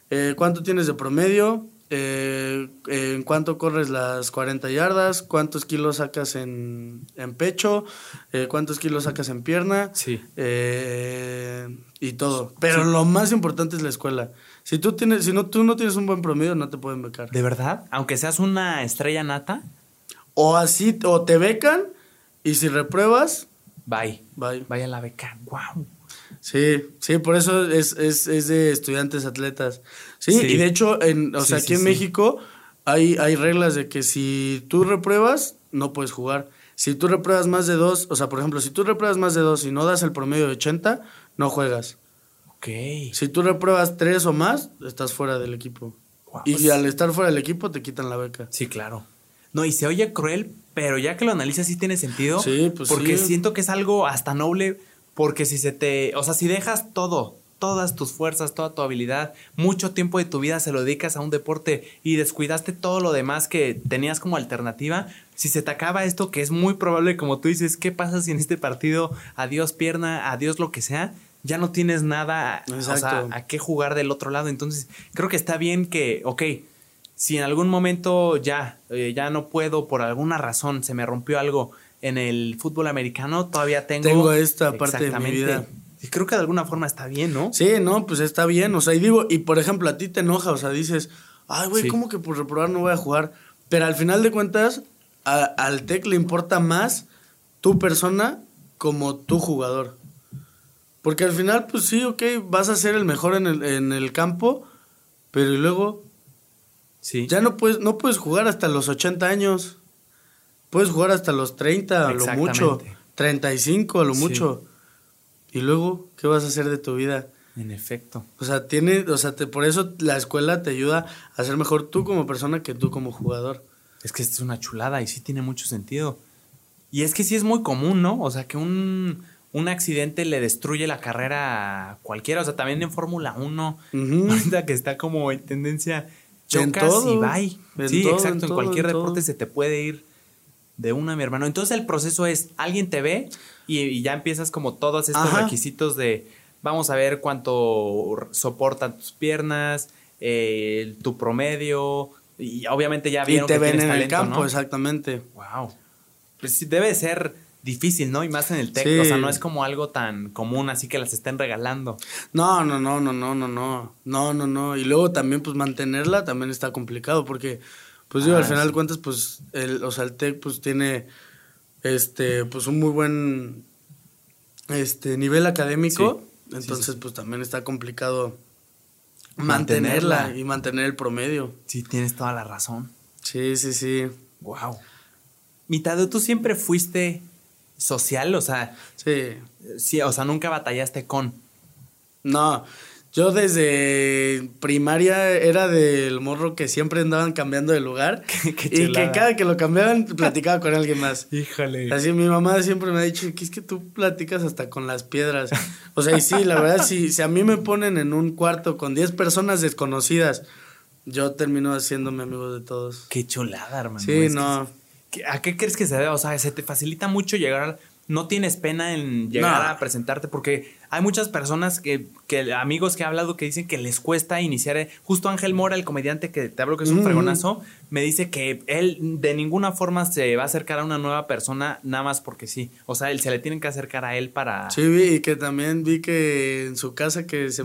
Eh, ¿Cuánto tienes de promedio? Eh, ¿En cuánto corres las 40 yardas? ¿Cuántos kilos sacas en, en pecho? Eh, ¿Cuántos kilos sacas en pierna? Sí. Eh, y todo. Pero sí. lo más importante es la escuela. Si tú tienes, si no, tú no tienes un buen promedio, no te pueden becar. ¿De verdad? Aunque seas una estrella nata. O así, o te becan, y si repruebas, bye. Bye. Vaya la beca. Wow. Sí, sí, por eso es, es, es de estudiantes atletas. Sí, sí, y de hecho, en, o sea, aquí en México hay, hay reglas de que si tú repruebas, no puedes jugar. Si tú repruebas más de dos, o sea, por ejemplo, si tú repruebas más de dos y no das el promedio de 80, no juegas. Ok. Si tú repruebas tres o más, estás fuera del equipo. Wow, y pues... al estar fuera del equipo te quitan la beca. Sí, claro. No, y se oye cruel, pero ya que lo analizas sí tiene sentido. Sí, pues Porque sí. siento que es algo hasta noble, porque si se te, o sea, si dejas todo, todas tus fuerzas, toda tu habilidad, mucho tiempo de tu vida se lo dedicas a un deporte y descuidaste todo lo demás que tenías como alternativa, si se te acaba esto, que es muy probable, como tú dices, ¿qué pasa si en este partido adiós pierna, adiós lo que sea? Ya no tienes nada o sea, a qué jugar del otro lado. Entonces, creo que está bien que, ok, si en algún momento ya, eh, ya no puedo por alguna razón, se me rompió algo en el fútbol americano, todavía tengo... Tengo esta parte de mi vida. Y creo que de alguna forma está bien, ¿no? Sí, no, pues está bien. O sea, y digo, y por ejemplo, a ti te enoja, o sea, dices, ay, güey, sí. ¿cómo que por reprobar no voy a jugar? Pero al final de cuentas, a, al TEC le importa más tu persona como tu jugador. Porque al final, pues sí, ok, vas a ser el mejor en el, en el campo, pero y luego sí. ya no puedes, no puedes jugar hasta los 80 años. Puedes jugar hasta los 30 a lo mucho, 35 a lo sí. mucho. Y luego, ¿qué vas a hacer de tu vida? En efecto. O sea, tiene, o sea, te, por eso la escuela te ayuda a ser mejor tú como persona que tú como jugador. Es que esto es una chulada y sí tiene mucho sentido. Y es que sí es muy común, ¿no? O sea, que un, un accidente le destruye la carrera a cualquiera. O sea, también en Fórmula 1, uh -huh. ahorita que está como en tendencia, chocas todo, y bye. En sí, todo, exacto. En, todo, en cualquier en deporte se te puede ir de una, mi hermano. Entonces el proceso es, alguien te ve y, y ya empiezas como todos estos Ajá. requisitos de, vamos a ver cuánto soportan tus piernas, eh, tu promedio, y obviamente ya vieron y te que ven en talento, el campo, ¿no? exactamente. Wow. Pues sí, debe ser difícil, ¿no? Y más en el tech, sí. o sea, no es como algo tan común así que las estén regalando. No, no, no, no, no, no, no, no, no, no. Y luego también, pues mantenerla también está complicado porque, pues digo, ah, al final sí. de cuentas, pues, el, o sea, el tech, pues tiene, este, pues un muy buen, este, nivel académico. Sí. Entonces, pues también está complicado mantenerla, mantenerla y mantener el promedio. Sí, tienes toda la razón. Sí, sí, sí. Wow. Mitad, ¿tú siempre fuiste social? O sea, sí. sí. O sea, nunca batallaste con. No, yo desde primaria era del morro que siempre andaban cambiando de lugar. qué, qué y que cada que lo cambiaban platicaba con alguien más. Híjole. Así mi mamá siempre me ha dicho que es que tú platicas hasta con las piedras. O sea, y sí, la verdad, si, si a mí me ponen en un cuarto con 10 personas desconocidas, yo termino haciéndome amigo de todos. Qué chulada, hermano. Sí, es no. Que, ¿A qué crees que se debe? O sea, se te facilita mucho llegar no tienes pena en llegar a presentarte porque hay muchas personas que, que, amigos que he hablado que dicen que les cuesta iniciar. Eh, justo Ángel Mora, el comediante que te hablo que es un fregonazo, me dice que él de ninguna forma se va a acercar a una nueva persona nada más porque sí. O sea, él se le tienen que acercar a él para. Sí, vi, y que también vi que en su casa que se,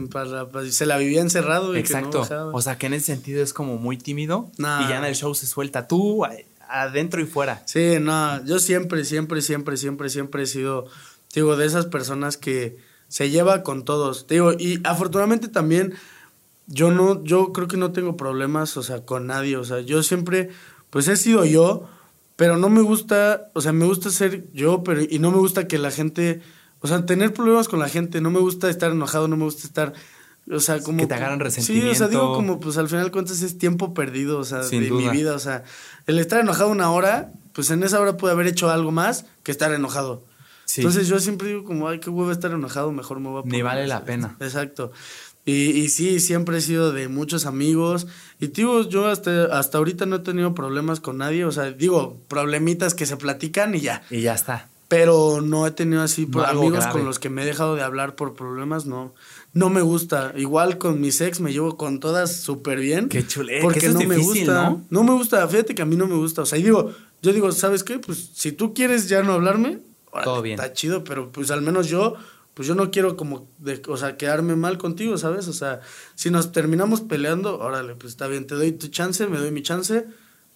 se la vivía encerrado. Y Exacto. Que no o sea, que en ese sentido es como muy tímido y ya en el show se suelta. Tú adentro y fuera. Sí, no, yo siempre, siempre, siempre, siempre, siempre he sido, digo, de esas personas que se lleva con todos. Digo, y afortunadamente también yo no, yo creo que no tengo problemas, o sea, con nadie. O sea, yo siempre, pues he sido yo, pero no me gusta, o sea, me gusta ser yo, pero, y no me gusta que la gente, o sea, tener problemas con la gente, no me gusta estar enojado, no me gusta estar o sea, como. Que te agarran resentimiento. Sí, o sea, digo, como, pues al final cuentas es tiempo perdido, o sea, de mi vida. O sea, el estar enojado una hora, pues en esa hora pude haber hecho algo más que estar enojado. Entonces yo siempre digo, como, ay, qué huevo estar enojado, mejor me voy a poner. Ni vale la pena. Exacto. Y, y sí, siempre he sido de muchos amigos. Y digo, yo hasta, hasta ahorita no he tenido problemas con nadie. O sea, digo, problemitas que se platican y ya. Y ya está. Pero no he tenido así amigos con los que me he dejado de hablar por problemas, no no me gusta. Igual con mis ex me llevo con todas súper bien. Qué chulé. Porque no me gusta. ¿no? ¿no? me gusta. Fíjate que a mí no me gusta. O sea, y digo, yo digo, ¿sabes qué? Pues si tú quieres ya no hablarme, todo bien. Está chido, pero pues al menos yo, pues yo no quiero como, de, o sea, quedarme mal contigo, ¿sabes? O sea, si nos terminamos peleando, órale, pues está bien, te doy tu chance, me doy mi chance.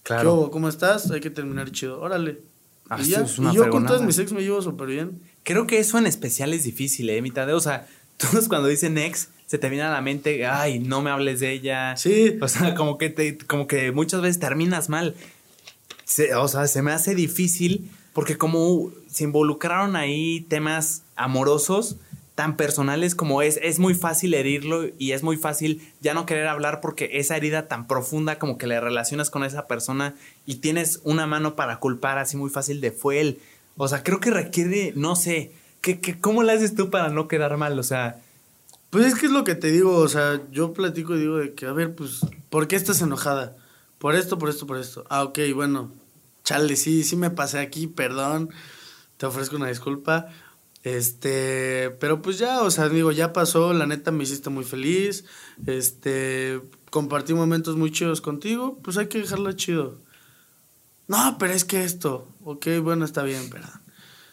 Claro. ¿Cómo estás? Hay que terminar chido. Órale. Ah, y, ya. y yo con todas mis ex me llevo súper bien. Creo que eso en especial es difícil, ¿eh? Mitad de, o sea, todos cuando dicen ex, se te viene a la mente, ay, no me hables de ella. Sí. O sea, como que, te, como que muchas veces terminas mal. o sea, se me hace difícil porque como se involucraron ahí temas amorosos tan personales como es, es muy fácil herirlo y es muy fácil ya no querer hablar porque esa herida tan profunda como que le relacionas con esa persona y tienes una mano para culpar así muy fácil de fue él. O sea, creo que requiere, no sé, cómo le haces tú para no quedar mal? O sea... Pues es que es lo que te digo, o sea, yo platico y digo de que, a ver, pues, ¿por qué estás enojada? Por esto, por esto, por esto. Ah, ok, bueno, chale, sí, sí me pasé aquí, perdón, te ofrezco una disculpa. Este, pero pues ya, o sea, digo, ya pasó, la neta me hiciste muy feliz, este, compartí momentos muy chidos contigo, pues hay que dejarlo chido. No, pero es que esto, ok, bueno, está bien, perdón.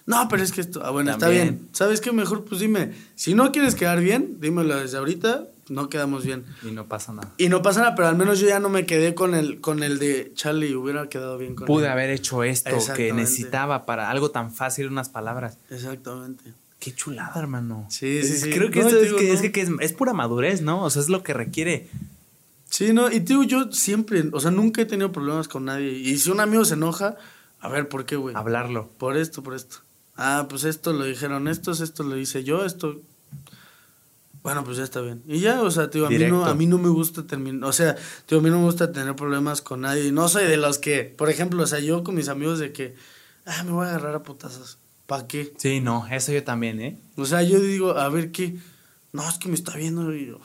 No, pero es que esto, ah, bueno, está bien. ¿Sabes qué? Mejor pues dime, si no quieres quedar bien, dímelo desde ahorita, no quedamos bien. Y no pasa nada. Y no pasa nada, pero al menos yo ya no me quedé con el, con el de Charlie, hubiera quedado bien con Pude haber hecho esto que necesitaba para algo tan fácil, unas palabras. Exactamente. Qué chulada, hermano. Sí, sí, sí. Creo que esto es, que, es, es, pura madurez, ¿no? O sea, es lo que requiere. Sí, no, y digo, yo siempre, o sea, nunca he tenido problemas con nadie. Y si un amigo se enoja, a ver, ¿por qué, güey? Hablarlo. Por esto, por esto ah, pues esto lo dijeron estos, esto lo hice yo, esto... Bueno, pues ya está bien. Y ya, o sea, tío, a mí, no, a mí no me gusta terminar, o sea, tío, a mí no me gusta tener problemas con nadie. No soy de los que, por ejemplo, o sea, yo con mis amigos de que, ah, me voy a agarrar a putazos. ¿Para qué? Sí, no, eso yo también, ¿eh? O sea, yo digo, a ver qué, no, es que me está viendo y yo...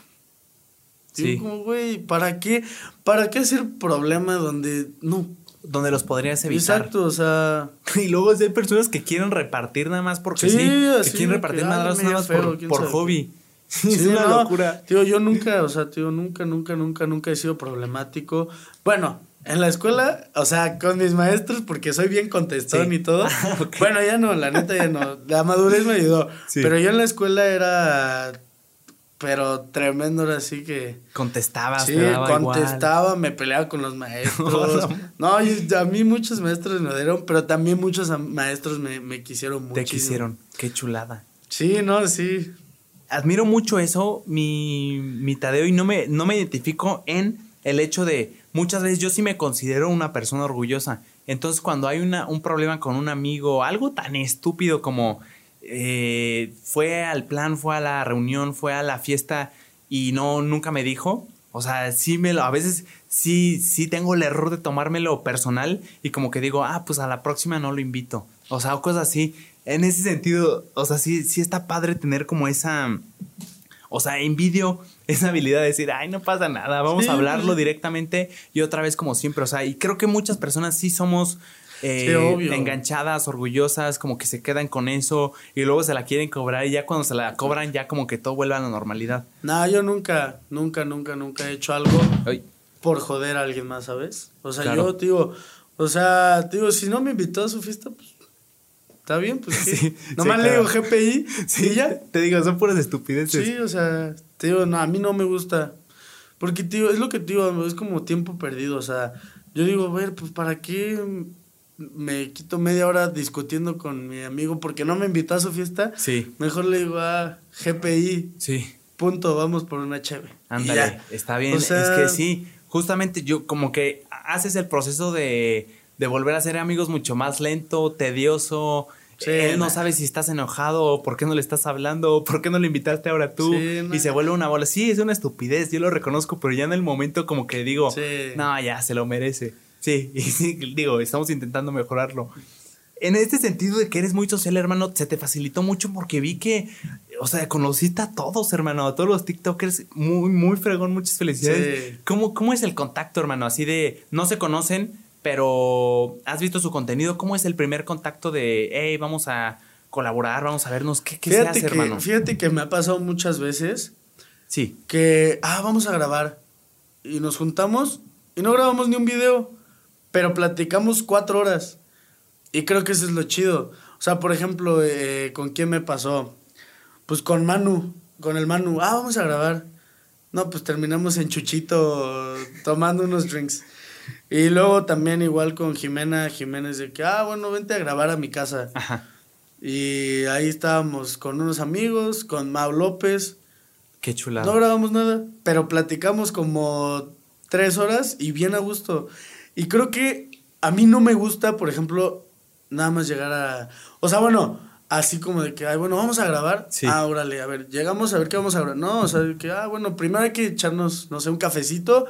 Sí. como, güey, ¿para qué? ¿Para qué hacer problema donde no? Donde los podrías evitar. Exacto, o sea. Y luego hay personas que quieren repartir nada más porque sí. que quieren repartir nada más por, hobby. Sí, es una locura. Tío, yo nunca, o sea, tío, nunca, nunca, nunca, nunca he sido problemático. Bueno, en la escuela, o sea, con mis maestros, porque soy bien contestón y todo. Ah, bueno, ya no, la neta ya no. La madurez me ayudó. Pero yo en la escuela era pero tremendo era así que contestaba sí contestaba me peleaba con los maestros. No, a mí muchos maestros me dieron pero también muchos maestros me, quisieron mucho te quisieron. Qué chulada. Sí no sí. Admiro mucho eso mi mi Tadeo y no me no me identifico en el hecho de muchas veces yo sí me considero una persona orgullosa. Entonces cuando hay una un problema con un amigo algo tan estúpido como eh, fue al plan, fue a la reunión, fue a la fiesta y no, nunca me dijo. O sea, sí me lo, a veces sí, sí tengo el error de tomármelo personal y como que digo, ah, pues a la próxima no lo invito. O sea, cosas así. En ese sentido, o sea, sí, sí está padre tener como esa, o sea, envidio esa habilidad de decir, ay, no pasa nada, vamos a hablarlo directamente y otra vez como siempre. O sea, y creo que muchas personas sí somos eh, enganchadas, orgullosas, como que se quedan con eso y luego se la quieren cobrar y ya cuando se la cobran ya como que todo vuelve a la normalidad. No, yo nunca, nunca, nunca, nunca he hecho algo por joder a alguien más, ¿sabes? O sea, yo, digo, o sea, digo, si no me invitó a su fiesta, pues está bien, pues sí. Nomás le digo GPI sí, ya. Te digo, son puras estupideces. Sí, o sea, te digo, no, a mí no me gusta. Porque, tío, es lo que te digo, es como tiempo perdido, o sea, yo digo, a ver, pues, ¿para qué me quito media hora discutiendo con mi amigo porque no me invitó a su fiesta? Sí. Mejor le digo a ah, GPI. Sí. Punto, vamos por una cheve. Ándale, está bien. es que sí, justamente yo como que haces el proceso de, de volver a ser amigos mucho más lento, tedioso. Él no sabe si estás enojado, por qué no le estás hablando, por qué no le invitaste ahora tú. Y se vuelve una bola. Sí, es una estupidez, yo lo reconozco, pero ya en el momento como que digo, no, ya se lo merece. Sí, y digo, estamos intentando mejorarlo. En este sentido de que eres muy social, hermano, se te facilitó mucho porque vi que, o sea, conociste a todos, hermano, a todos los TikTokers. Muy, muy fregón, muchas felicidades. ¿Cómo, ¿Cómo es el contacto, hermano? Así de, no se conocen, pero has visto su contenido. ¿Cómo es el primer contacto de, hey, vamos a colaborar, vamos a vernos? ¿Qué, qué se hace, hermano? Fíjate que me ha pasado muchas veces. Sí. Que, ah, vamos a grabar. Y nos juntamos y no grabamos ni un video, pero platicamos cuatro horas. Y creo que eso es lo chido. O sea, por ejemplo, eh, ¿con quién me pasó? Pues con Manu, con el Manu. Ah, vamos a grabar. No, pues terminamos en Chuchito tomando unos drinks. Y luego también igual con Jimena Jiménez de que, ah, bueno, vente a grabar a mi casa. Ajá. Y ahí estábamos con unos amigos, con Mau López. Qué chulada. No grabamos nada, pero platicamos como tres horas y bien a gusto. Y creo que a mí no me gusta, por ejemplo, nada más llegar a... O sea, bueno, así como de que, ay, bueno, vamos a grabar. Sí. Ah, órale, a ver, llegamos a ver qué vamos a grabar. No, o sea, que, ah, bueno, primero hay que echarnos, no sé, un cafecito.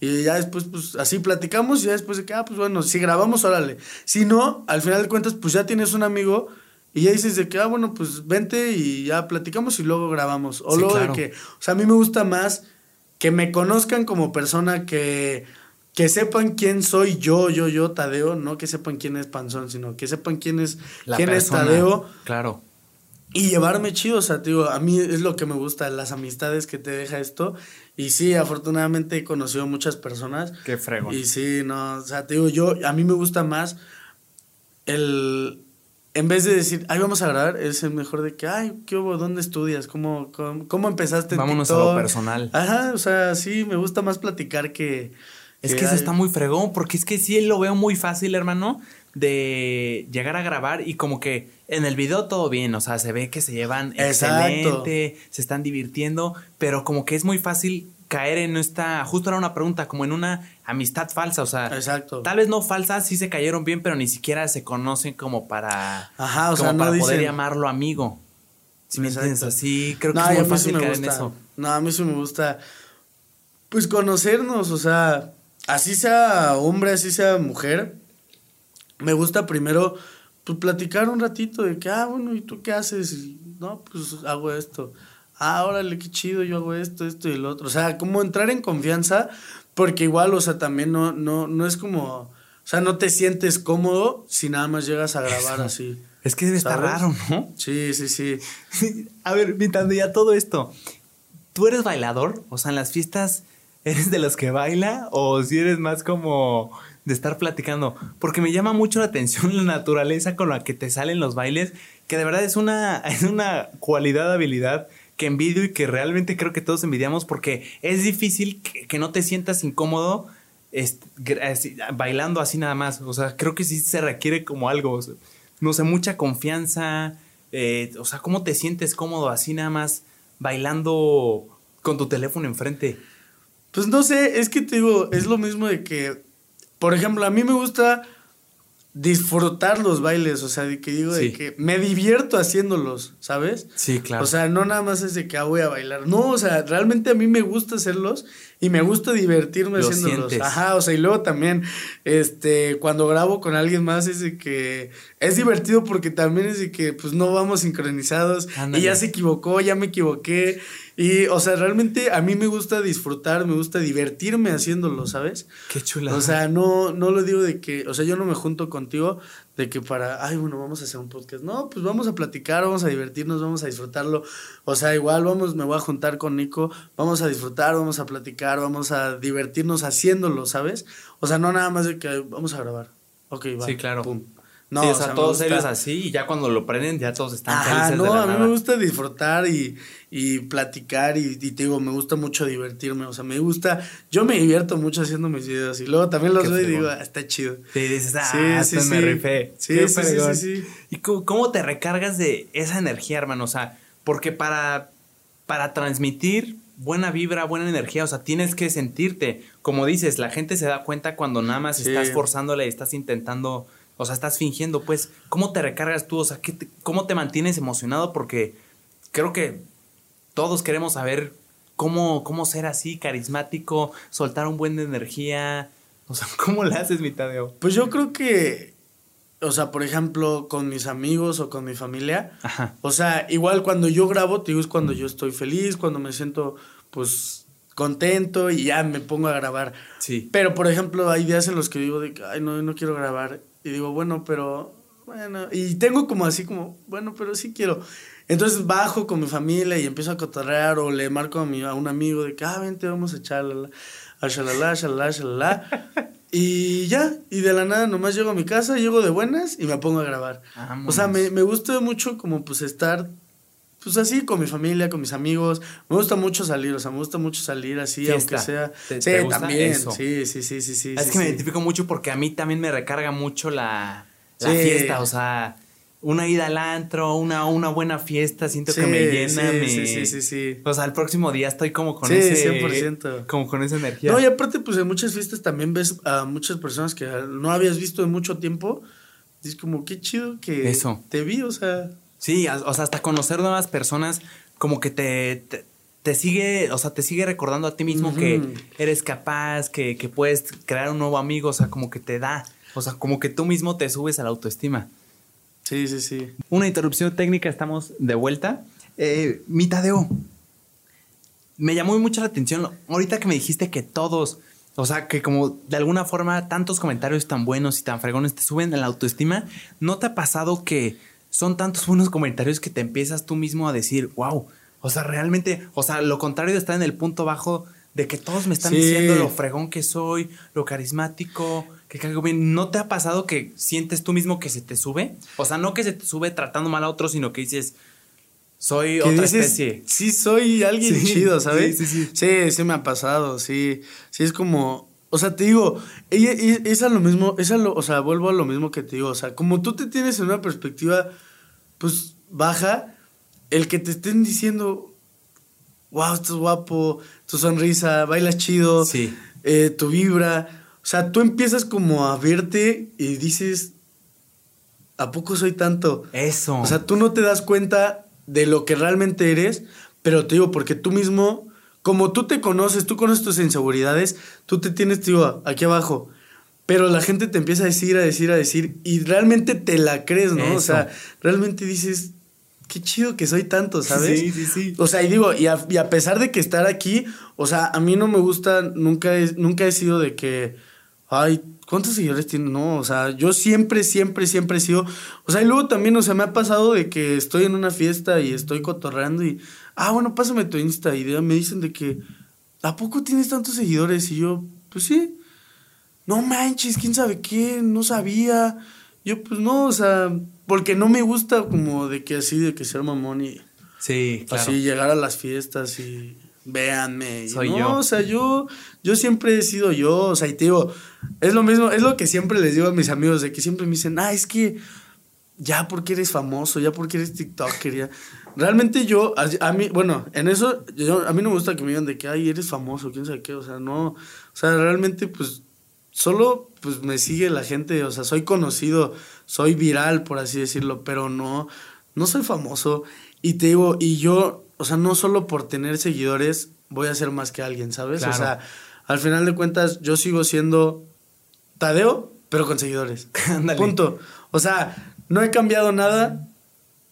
Y ya después, pues, así platicamos y ya después de que, ah, pues bueno, si grabamos, órale. Si no, al final de cuentas, pues ya tienes un amigo y ya dices de que, ah, bueno, pues vente y ya platicamos y luego grabamos. O luego de que, o sea, a mí me gusta más que me conozcan como persona que que sepan quién soy yo, yo, yo, Tadeo, no que sepan quién es Panzón, sino que sepan quién es, quién es Tadeo. Claro. Y llevarme chido, o sea, digo, a mí es lo que me gusta, las amistades que te deja esto. Y sí, afortunadamente he conocido muchas personas. Qué frego. Y sí, no, o sea, te digo, yo, a mí me gusta más el, en vez de decir, ay, vamos a grabar, es el mejor de que, ay, ¿qué hubo? ¿Dónde estudias? ¿Cómo, cómo, empezaste? Vámonos a lo personal. Ajá, o sea, sí, me gusta más platicar que es que eso está muy fregón, porque es que sí lo veo muy fácil, hermano, de llegar a grabar y como que en el video todo bien, o sea, se ve que se llevan excelente, se están divirtiendo, pero como que es muy fácil caer en esta, justo era una pregunta, como en una amistad falsa, o sea, Exacto. tal vez no falsa, sí se cayeron bien, pero ni siquiera se conocen como para, Ajá, o sea, para poder llamarlo amigo. Si me entiendes así, creo que es muy fácil caer en eso. No, a mí sí me gusta, pues conocernos, o sea, así sea hombre, así sea mujer, me gusta primero pues, platicar un ratito de que, ah, bueno, ¿y tú qué haces? no, pues hago esto. Ah, órale, qué chido, yo hago esto, esto y el otro. O sea, como entrar en confianza, porque igual, o sea, también no, no, no es como, o sea, no te sientes cómodo si nada más llegas a grabar así. Es que debe estar raro, ¿no? Sí, sí, sí. a ver, invitando ya todo esto, ¿tú eres bailador? O sea, en las fiestas ¿Eres de los que baila o si eres más como de estar platicando? Porque me llama mucho la atención la naturaleza con la que te salen los bailes, que de verdad es una, es una cualidad, habilidad que envidio y que realmente creo que todos envidiamos porque es difícil que, no te sientas incómodo bailando así nada más. O sea, creo que sí se requiere como algo, no sé, mucha confianza. Eh, o sea, ¿cómo te sientes cómodo así nada más bailando con tu teléfono enfrente? Pues no sé, es que te digo, es lo mismo de que, por ejemplo, a mí me gusta disfrutar los bailes, o sea, de que digo de que me divierto haciéndolos, ¿sabes? Sí, claro. O sea, no nada más es de que ah, voy a bailar, no, o sea, realmente a mí me gusta hacerlos y me gusta divertirme haciéndolos. Ajá, o sea, y luego también, este, cuando grabo con alguien más es de que es divertido porque también es de que pues no vamos sincronizados y ya se equivocó, ya me equivoqué y, o sea, realmente a mí me gusta disfrutar, me gusta divertirme haciéndolo, ¿sabes? Qué chula. O sea, no, no lo digo de que, o sea, yo no me junto con contigo de que para, ay, bueno, vamos a hacer un podcast. No, pues vamos a platicar, vamos a divertirnos, vamos a disfrutarlo. O sea, igual vamos, me voy a juntar con Nico, vamos a disfrutar, vamos a platicar, vamos a divertirnos haciéndolo, ¿sabes? O sea, no nada más de que vamos a grabar. Ok, va. Sí, claro. Pum. No, o, sea, todos ellos así y ya cuando lo prenden ya todos están felices no, a mí me gusta disfrutar y, y platicar y, te digo, me gusta mucho divertirme, o sea, me gusta, yo me divierto mucho haciendo mis videos y luego también los veo y digo, ah, está chido. Sí, dices, ah, sí, sí, me rifé. Sí, sí, sí, sí, ¿Y cómo, te recargas de esa energía, hermano? O sea, porque para, para transmitir buena vibra, buena energía, o sea, tienes que sentirte, como dices, la gente se da cuenta cuando nada más estás forzándole, estás intentando o sea, estás fingiendo, pues, ¿cómo te recargas tú? O sea, ¿cómo te mantienes emocionado? Porque creo que todos queremos saber cómo, cómo ser así, carismático, soltar un buen de energía. O sea, ¿cómo le haces, mi Tadeo? Pues yo creo que, o sea, por ejemplo, con mis amigos o con mi familia, o sea, igual cuando yo grabo, te digo, es cuando yo estoy feliz, cuando me siento, pues, contento y ya me pongo a grabar. Sí. Pero, por ejemplo, hay días en los que digo de, ay, no, no quiero grabar. Y digo, bueno, pero, bueno, y tengo como así como, bueno, pero sí quiero. Entonces bajo con mi familia y empiezo a cotorrear o le marco a, mi, a un amigo de que, ah, vente, vamos a echarla, a shalala, shalala, shalala. y ya, y de la nada nomás llego a mi casa, llego de buenas y me pongo a grabar. O sea, me, me gusta mucho como pues estar pues así con mi familia, con mis amigos. Me gusta mucho salir, o sea, me gusta mucho salir así, aunque sea. sí, también. Sí, sí, sí, sí, sí. Es que me identifico mucho porque a mí también me recarga mucho la, fiesta, o sea, una ida al antro, una, una buena fiesta, siento que me llena, me... Sí, sí, sí, sí. O sea, el próximo día estoy como con ese... 100%. Como con esa energía. No, y aparte, pues en muchas fiestas también ves a muchas personas que no habías visto en mucho tiempo. Es como, qué chido que Eso. te vi, o sea... Sí, o sea, hasta conocer nuevas personas como que te, te, sigue, o sea, te sigue recordando a ti mismo que eres capaz, que, que, puedes crear un nuevo amigo, o sea, como que te da, o sea, como que tú mismo te subes a la autoestima. Sí, sí, sí. Una interrupción técnica, estamos de vuelta. Eh, Mitadeo, me llamó mucho la atención ahorita que me dijiste que todos, o sea, que como de alguna forma tantos comentarios tan buenos y tan fregones te suben a la autoestima, ¿no te ha pasado que son tantos buenos comentarios que te empiezas tú mismo a decir, wow, o sea, realmente, o sea, lo contrario de estar en el punto bajo de que todos me están diciendo lo fregón que soy, lo carismático, que caigo bien. ¿No te ha pasado que sientes tú mismo que se te sube? O sea, no que se te sube tratando mal a otros, sino que dices, soy otra especie. Sí, soy alguien chido, ¿sabes? Sí, sí, sí. Sí, sí me ha pasado, sí. Sí, es como, o sea, te digo, ella, es a lo mismo, es lo, o sea, vuelvo a lo mismo que te digo, o sea, como tú te tienes en una perspectiva, pues, baja, el que te estén diciendo, wow, estás guapo, tu sonrisa, bailas chido, sí. Eh, tu vibra, o sea, tú empiezas como a verte y dices, ¿a poco soy tanto? Eso. O sea, tú no te das cuenta de lo que realmente eres, pero te digo, porque tú mismo como tú te conoces, tú conoces tus inseguridades, tú te tienes, tío, aquí abajo. Pero la gente te empieza a decir, a decir, a decir, y realmente te la crees, ¿no? O sea, realmente dices, qué chido que soy tanto, ¿sabes? Sí, sí, sí. O sea, y digo, y a, y a pesar de que estar aquí, o sea, a mí no me gusta, nunca he, nunca he sido de que, ay, ¿cuántos seguidores tiene? No, o sea, yo siempre, siempre, siempre he sido, o sea, y luego también, o sea, me ha pasado de que estoy en una fiesta y estoy cotorreando y ah, bueno, pásame tu Insta. Y me dicen de que, ¿a poco tienes tantos seguidores? Y yo, pues sí. No manches, quién sabe qué, no sabía. Yo, pues no, o sea, porque no me gusta como de que así, de que ser mamón y. Sí, claro. Así llegar a las fiestas y véanme. Soy yo. O sea, yo, yo siempre he sido yo, o sea, y te digo, es lo mismo, es lo que siempre les digo a mis amigos, de que siempre me dicen, ah, es que ya porque eres famoso, ya porque eres TikToker, ya. Realmente yo, a, mí, bueno, en eso, yo, a mí no me gusta que me digan de que, ay, eres famoso, quién sabe qué, o sea, no, o sea, realmente, pues, solo, pues, me sigue la gente, o sea, soy conocido, soy viral, por así decirlo, pero no, no soy famoso, y te digo, y yo, o sea, no solo por tener seguidores voy a ser más que alguien, ¿sabes? O sea, al final de cuentas, yo sigo siendo Tadeo, pero con seguidores. Punto. O sea, no he cambiado nada,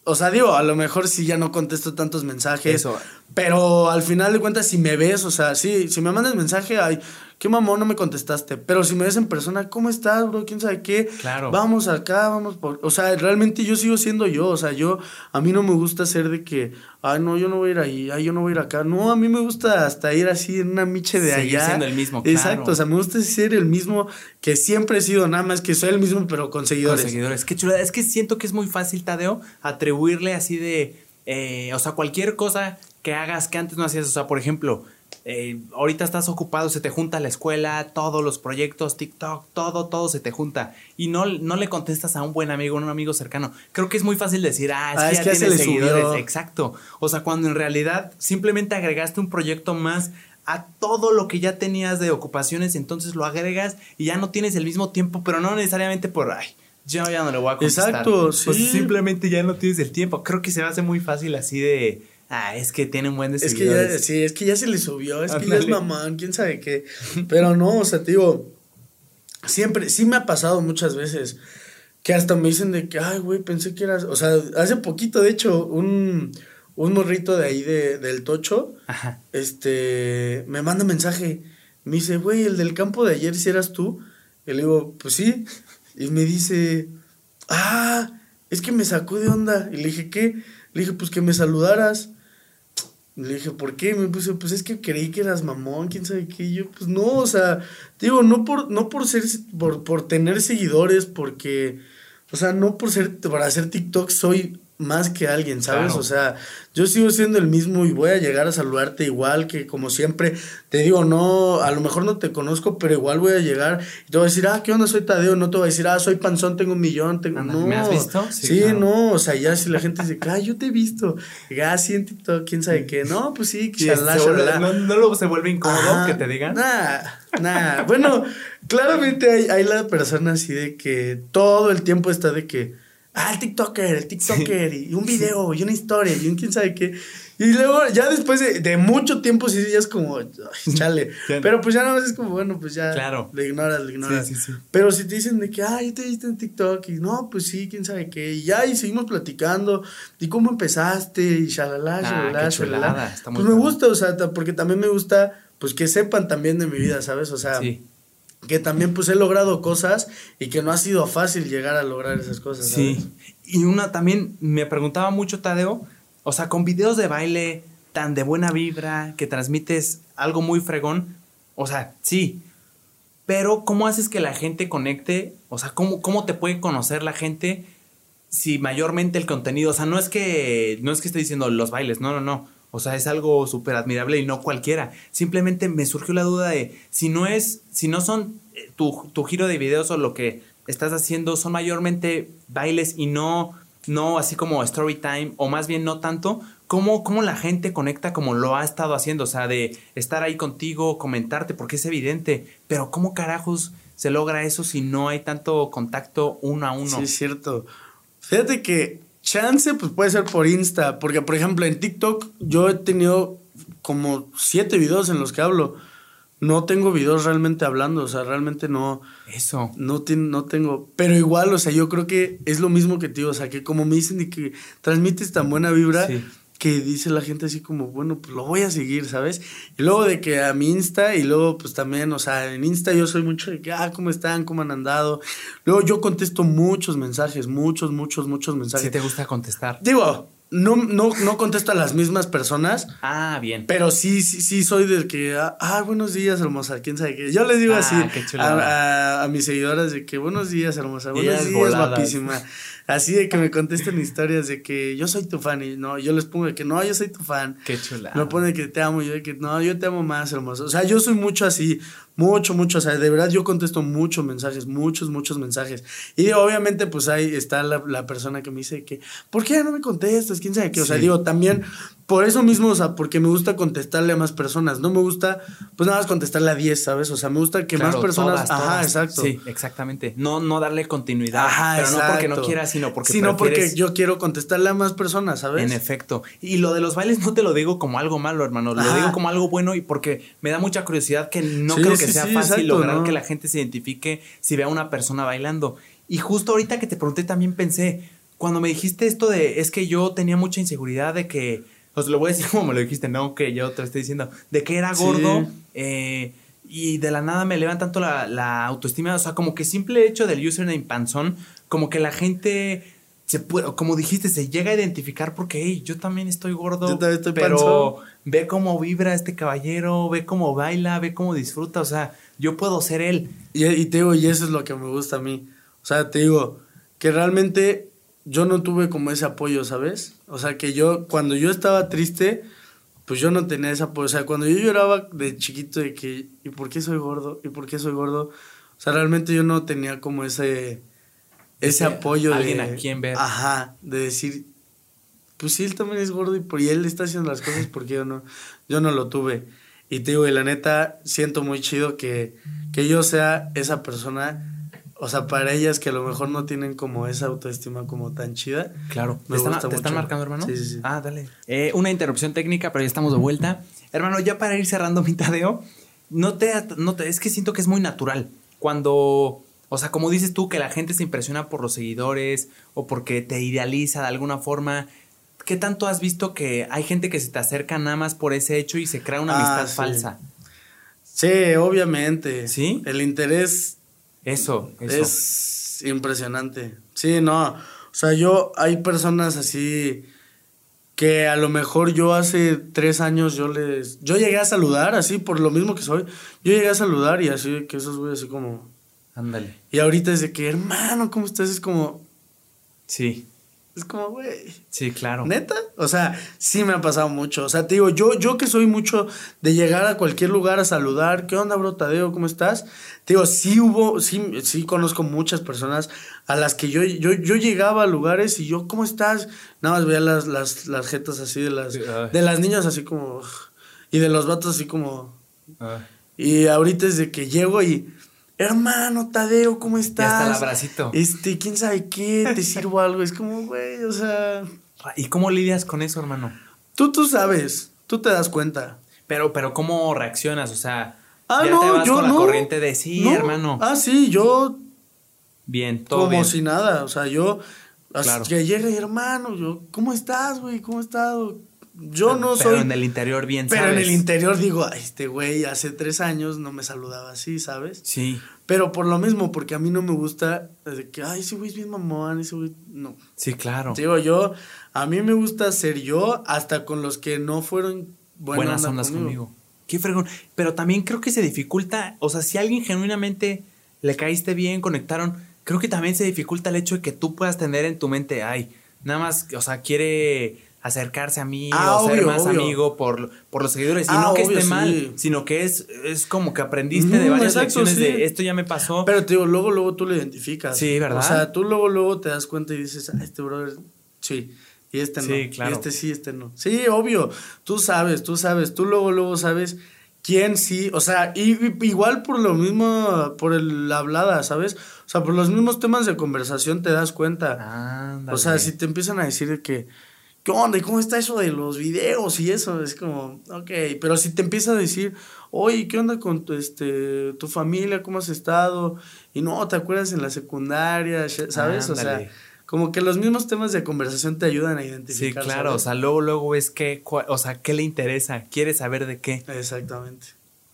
o sea, digo, a lo mejor si ya no contesto tantos mensajes. Eso. Pero al final de cuentas, si me ves, o sea, sí, si me mandas mensaje, ay, qué mamón no me contestaste. Pero si me ves en persona, ¿cómo estás, bro? ¿Quién sabe qué? Claro. Vamos acá, vamos por... O sea, realmente yo sigo siendo yo. O sea, yo, a mí no me gusta ser de que, ay, no, yo no voy a ir ahí, ay, yo no voy a ir acá. No, a mí me gusta hasta ir así en una miche de Seguir allá. siendo el mismo, claro. Exacto, o sea, me gusta ser el mismo que siempre he sido, nada más que soy el mismo, pero con seguidores. Con seguidores. Qué chulada. Es que siento que es muy fácil, Tadeo, atribuirle así de, eh, o sea, cualquier cosa que hagas que antes no hacías. O sea, por ejemplo, eh, ahorita estás ocupado, se te junta la escuela, todos los proyectos, TikTok, todo, todo se te junta. Y no, no le contestas a un buen amigo, a un amigo cercano. Creo que es muy fácil decir, ah, es ah, que ya tienes seguidores. Exacto. O sea, cuando en realidad simplemente agregaste un proyecto más a todo lo que ya tenías de ocupaciones, entonces lo agregas y ya no tienes el mismo tiempo, pero no necesariamente por, ay, yo ya no le voy a contestar. Exacto, sí. Pues simplemente ya no tienes el tiempo. Creo que se me hace muy fácil así de Ah, es que tiene un buen de Es que ya, sí, es que ya se le subió, es que ya es mamán, quién sabe qué. Pero no, o sea, te digo, siempre, sí me ha pasado muchas veces que hasta me dicen de que, ay, güey, pensé que eras, o sea, hace poquito, de hecho, un, un morrito de ahí de, del Tocho, este, me manda mensaje, me dice, güey, el del campo de ayer, si eras tú, y le digo, pues sí, y me dice, ah, es que me sacó de onda, y le dije, ¿qué? Le dije, pues que me saludaras. Le dije, ¿por qué? Me puse, pues es que creí que eras mamón, quién sabe qué. yo, pues no, o sea, digo, no por, no por ser, por, por tener seguidores, porque, o sea, no por ser, para hacer TikTok soy más que alguien, ¿sabes? O sea, yo sigo siendo el mismo y voy a llegar a saludarte igual que como siempre. Te digo, no, a lo mejor no te conozco, pero igual voy a llegar y te voy a decir, ah, ¿qué onda? Soy Tadeo. No te voy a decir, ah, soy panzón, tengo un millón. Tengo... No, ¿Me has visto? Sí, no, o sea, ya si la gente dice, ah, yo te he visto. Ya, sí, en TikTok, quién sabe qué. No, pues sí, shalala, shalala. ¿No, ¿No lo se vuelve incómodo que te digan? Nah, nah. bueno, claramente hay, hay la persona así de que todo el tiempo está de que ah, el TikToker, el TikToker, y un video, y una historia, y un quién sabe qué. Y luego, ya después de, mucho tiempo, sí, ya es como, chale. Pero pues ya no es como, bueno, pues ya. Claro. Le ignoras, le ignoras. Sí, sí, sí. Pero si te dicen de que, ay, te viste en TikTok, y no, pues sí, quién sabe qué. Y ya, y seguimos platicando. ¿Y cómo empezaste? Y shalala, ah, shalala, Pues me gusta, o sea, porque también me gusta, pues que sepan también de mi vida, ¿sabes? O sea. Sí que también pues he logrado cosas y que no ha sido fácil llegar a lograr esas cosas. Sí. Y una también me preguntaba mucho Tadeo, o sea, con videos de baile tan de buena vibra, que transmites algo muy fregón, o sea, sí, pero ¿cómo haces que la gente conecte? O sea, ¿cómo, cómo te puede conocer la gente si mayormente el contenido, o sea, no es que, no es que esté diciendo los bailes, no, no, no. O sea, es algo súper admirable y no cualquiera. Simplemente me surgió la duda de si no es, si no son eh, tu, tu giro de videos o lo que estás haciendo son mayormente bailes y no, no así como story time o más bien no tanto, ¿cómo, ¿cómo la gente conecta como lo ha estado haciendo? O sea, de estar ahí contigo, comentarte, porque es evidente, pero ¿cómo carajos se logra eso si no hay tanto contacto uno a uno? Sí, es cierto. Fíjate que chance, pues puede ser por Insta, porque por ejemplo en TikTok yo he tenido como siete videos en los que hablo. No tengo videos realmente hablando, o sea, realmente no. Eso. No, no tengo. Pero igual, o sea, yo creo que es lo mismo que tío, o sea, que como me dicen y que transmites tan buena vibra, que dice la gente así como, bueno, pues lo voy a seguir, ¿sabes? Y luego de que a mi Insta y luego pues también, o sea, en Insta yo soy mucho de que, ah, ¿cómo están? ¿Cómo han andado? Luego yo contesto muchos mensajes, muchos, muchos, muchos mensajes. ¿Sí te gusta contestar? Digo, no, no, no contesto a las mismas personas. Ah, bien. Pero sí, sí, sí soy del que, ah, buenos días, hermosa, quién sabe qué. Yo les digo ah, así a, a, mis seguidoras de que buenos días, hermosa, buenos días, guapísima. Así de que me contesten historias de que yo soy tu fan y no, yo les pongo de que no, yo soy tu fan. Qué chula. Me pone que te amo, yo de que no, yo te amo más, hermoso. O sea, yo soy mucho así, mucho, mucho, o sea, de verdad yo contesto muchos mensajes, muchos, muchos mensajes. Y obviamente pues ahí está la, la persona que me dice que, ¿por qué no me contestas? ¿Quién sabe qué? O sea, digo, también por eso mismo, o sea, porque me gusta contestarle a más personas. No me gusta, pues nada más contestarle a 10, ¿sabes? O sea, me gusta que más personas. ajá, exacto. Sí, exactamente. No, no darle continuidad. Ajá, pero no porque no quieras, sino porque. Sino porque yo quiero contestarle a más personas, ¿sabes? En efecto. Y lo de los bailes no te lo digo como algo malo, hermano. Lo digo como algo bueno y porque me da mucha curiosidad que no creo que sea fácil lograr que la gente se identifique si ve a una persona bailando. Y justo ahorita que te pregunté también pensé, cuando me dijiste esto de es que yo tenía mucha inseguridad de que os lo voy a decir como me lo dijiste, no que yo te lo estoy diciendo, de que era gordo. Eh, y de la nada me elevan tanto la, la autoestima. O sea, como que simple hecho del username panzón, como que la gente se puede, como dijiste, se llega a identificar porque, hey, yo también estoy gordo. Yo también estoy pero ve cómo vibra este caballero, ve cómo baila, ve cómo disfruta. O sea, yo puedo ser él. Y, y te digo, y eso es lo que me gusta a mí. O sea, te digo, que realmente yo no tuve como ese apoyo, ¿sabes? O sea, que yo, cuando yo estaba triste, pues yo no tenía ese apoyo. O sea, cuando yo lloraba de chiquito de que, ¿y por qué soy gordo? ¿Y por qué soy gordo? O sea, realmente yo no tenía como ese ese apoyo alguien de, a quien ver. Ajá, de decir, pues sí, él también es gordo y, por, y él está haciendo las cosas porque yo no, yo no lo tuve. Y te digo, y la neta, siento muy chido que, que yo sea esa persona, o sea, para ellas que a lo mejor no tienen como esa autoestima como tan chida. Claro, me ¿Te, están, ¿te están marcando, hermano? Sí, sí, sí. Ah, dale. Eh, una interrupción técnica, pero ya estamos de vuelta. Hermano, ya para ir cerrando mi tadeo, no te, no te, es que siento que es muy natural. Cuando o sea, como dices tú, que la gente se impresiona por los seguidores o porque te idealiza de alguna forma. ¿Qué tanto has visto que hay gente que se te acerca nada más por ese hecho y se crea una ah, amistad falsa? Sí, obviamente. ¿Sí? El interés. Eso, eso. Es impresionante. Sí, no. O sea, yo, hay personas así que a lo mejor yo hace tres años yo les. Yo llegué a saludar así, por lo mismo que soy. Yo llegué a saludar y así, que esos güeyes así como Ándale. Y ahorita es de que, hermano, ¿cómo estás? Es como. Sí. Es como, güey. Sí, claro. ¿Neta? O sea, sí me ha pasado mucho. O sea, te digo, yo, yo que soy mucho de llegar a cualquier lugar a saludar, ¿qué onda, bro Tadeo? ¿Cómo estás? Te digo, sí hubo, sí, sí conozco muchas personas a las que yo, yo, yo llegaba a lugares y yo, ¿cómo estás? Nada más veía las, las, las jetas así de las, de las niñas así como, y de los vatos así como. Y ahorita es de que llego y hermano Tadeo, ¿cómo estás? Ya está el abracito. Este, quién sabe qué, te sirvo algo. Es como, güey, o sea. ¿Y cómo lidias con eso, hermano? Tú, tú sabes, tú te das cuenta. Pero, pero, ¿cómo reaccionas? O sea, ah, ya no, te vas yo con la corriente de sí, hermano. Ah, sí, yo. Bien, todo Como si nada, o sea, yo. Claro. Que llega hermano, yo, ¿cómo estás, güey? ¿Cómo estás? Yo no soy. Pero en el interior bien Pero en el interior digo, este güey hace tres años no me saludaba así, ¿sabes? Sí. Pero por lo mismo, porque a mí no me gusta de que, ay, ese güey es bien mamón, ese güey. No. Sí, claro. Digo, yo, a mí me gusta ser yo, hasta con los que no fueron buenas ondas conmigo. Qué fregón. Pero también creo que se dificulta, o sea, si a alguien genuinamente le caíste bien, conectaron, creo que también se dificulta el hecho de que tú puedas tener en tu mente, ay, nada más, o sea, quiere acercarse a mí ah, o ser más amigo por, por los seguidores. Y ah, no que esté mal, sino que es, es como que aprendiste de varias lecciones de esto ya me pasó. Pero te digo, luego, luego tú lo identificas. Sí, ¿verdad? O sea, tú luego, luego te das cuenta y dices, ah, este brother, sí. Y este no. Sí, claro. Y este sí, este no. Sí, obvio. Tú sabes, tú sabes. Tú luego, luego sabes quién sí. O sea, y, igual por lo mismo, por el hablada, ¿sabes? O sea, por los mismos temas de conversación te das cuenta. o sea, si te empiezan a decir que ¿qué onda? ¿Y cómo está eso de los videos y eso? Es como, ok, pero si te empieza a decir, oye, ¿qué onda con tu, este, tu familia? ¿Cómo has estado? Y no, ¿te acuerdas en la secundaria? ¿Sabes? o sea, como que los mismos temas de conversación te ayudan a identificar. Sí, claro, o sea, luego, luego es que, o sea, ¿qué le interesa? ¿Quiere saber de qué? Exactamente.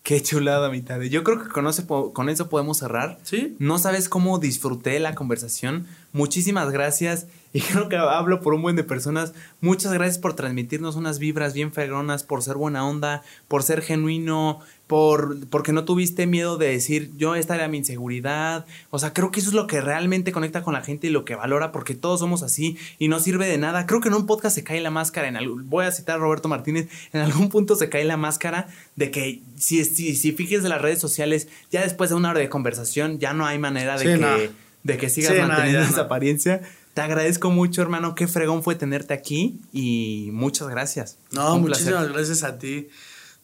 Qué chulada, mitad. Yo creo que con eso, con eso podemos cerrar. Sí. No sabes cómo disfruté la conversación. Muchísimas gracias y creo que hablo por un buen de personas. Muchas gracias por transmitirnos unas vibras bien fregonas, por ser buena onda, por ser genuino, por porque no tuviste miedo de decir yo esta era mi inseguridad. O sea, creo que eso es lo que realmente conecta con la gente y lo que valora, porque todos somos así y no sirve de nada. Creo que en un podcast se cae la máscara. En voy a citar a Roberto Martínez. En algún punto se cae la máscara de que si, si, si fijes de las redes sociales, ya después de una hora de conversación, ya no hay manera de que. De que sigas manteniendo esa apariencia. Te agradezco mucho, hermano. Qué fregón fue tenerte aquí y muchas gracias. No, muchísimas gracias a ti.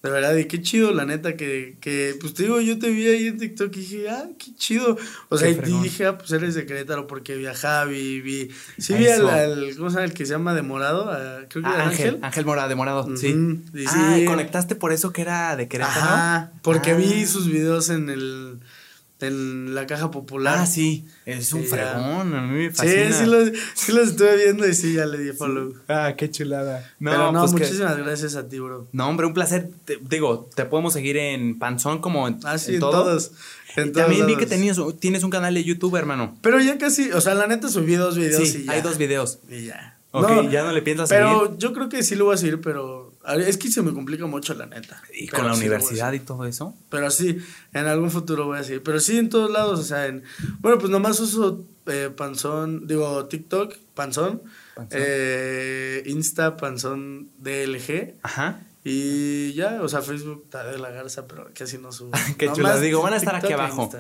De verdad, y qué chido, la neta, que, que, pues te digo, yo te vi ahí en TikTok y dije, ah, qué chido. O sea, y dije, ah, pues eres de Querétaro porque viajaba, vi, vi. Sí, vi al, ¿cómo se llama? El que se llama de morado, ah, creo que ah, Ángel. Ángel Morado, de morado, sí. Ah, conectaste por eso que era de Querétaro. Ajá, porque vi sus videos en el en la caja popular. Ah, sí, es un fregón, a mí me fascina. Sí, sí los, sí los estuve viendo y sí, ya le di follow. Ah, qué chulada. No, Pero no, pues muchísimas gracias a ti, bro. No, hombre, un placer. digo, te podemos seguir en Panzón como en, ah, sí, en, todos. También vi que tenías, tienes un canal de YouTube, hermano. Pero ya casi, o sea, la neta subí dos videos sí, y ya. hay dos videos. Y ya. Ok, ya no le piensas Pero yo creo que sí lo voy a seguir, pero es que se me complica mucho, la neta. ¿Y con la universidad y todo eso? Pero sí, en algún futuro voy a seguir. Pero sí, en todos lados, o sea, en... Bueno, pues nomás uso eh, Panzón, digo, TikTok, Panzón. Eh, Insta, Panzón DLG. Ajá. Y ya, o sea, Facebook de la Garza, pero casi no subo. Qué chulo. Digo, van a estar aquí abajo.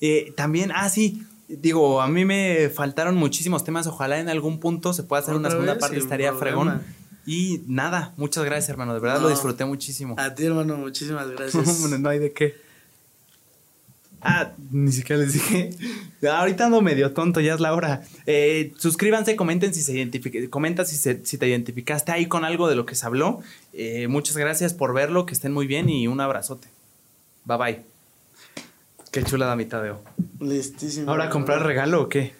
Eh, también, ah, sí, digo, a mí me faltaron muchísimos temas. Ojalá en algún punto se pueda hacer una segunda parte, estaría fregón. Y nada, muchas gracias, hermano. De verdad lo disfruté muchísimo. A ti, hermano, muchísimas gracias. no hay de qué. Ah, ni siquiera les dije. Ahorita ando medio tonto, ya es la hora. Eh, suscríbanse, comenten si se identifica, comenta si, si te identificaste ahí con algo de lo que se habló. Eh, muchas gracias por verlo, que estén muy bien y un abrazote. Bye bye. Qué chula la mitad de Listísimo. ¿Ahora comprar regalo o qué?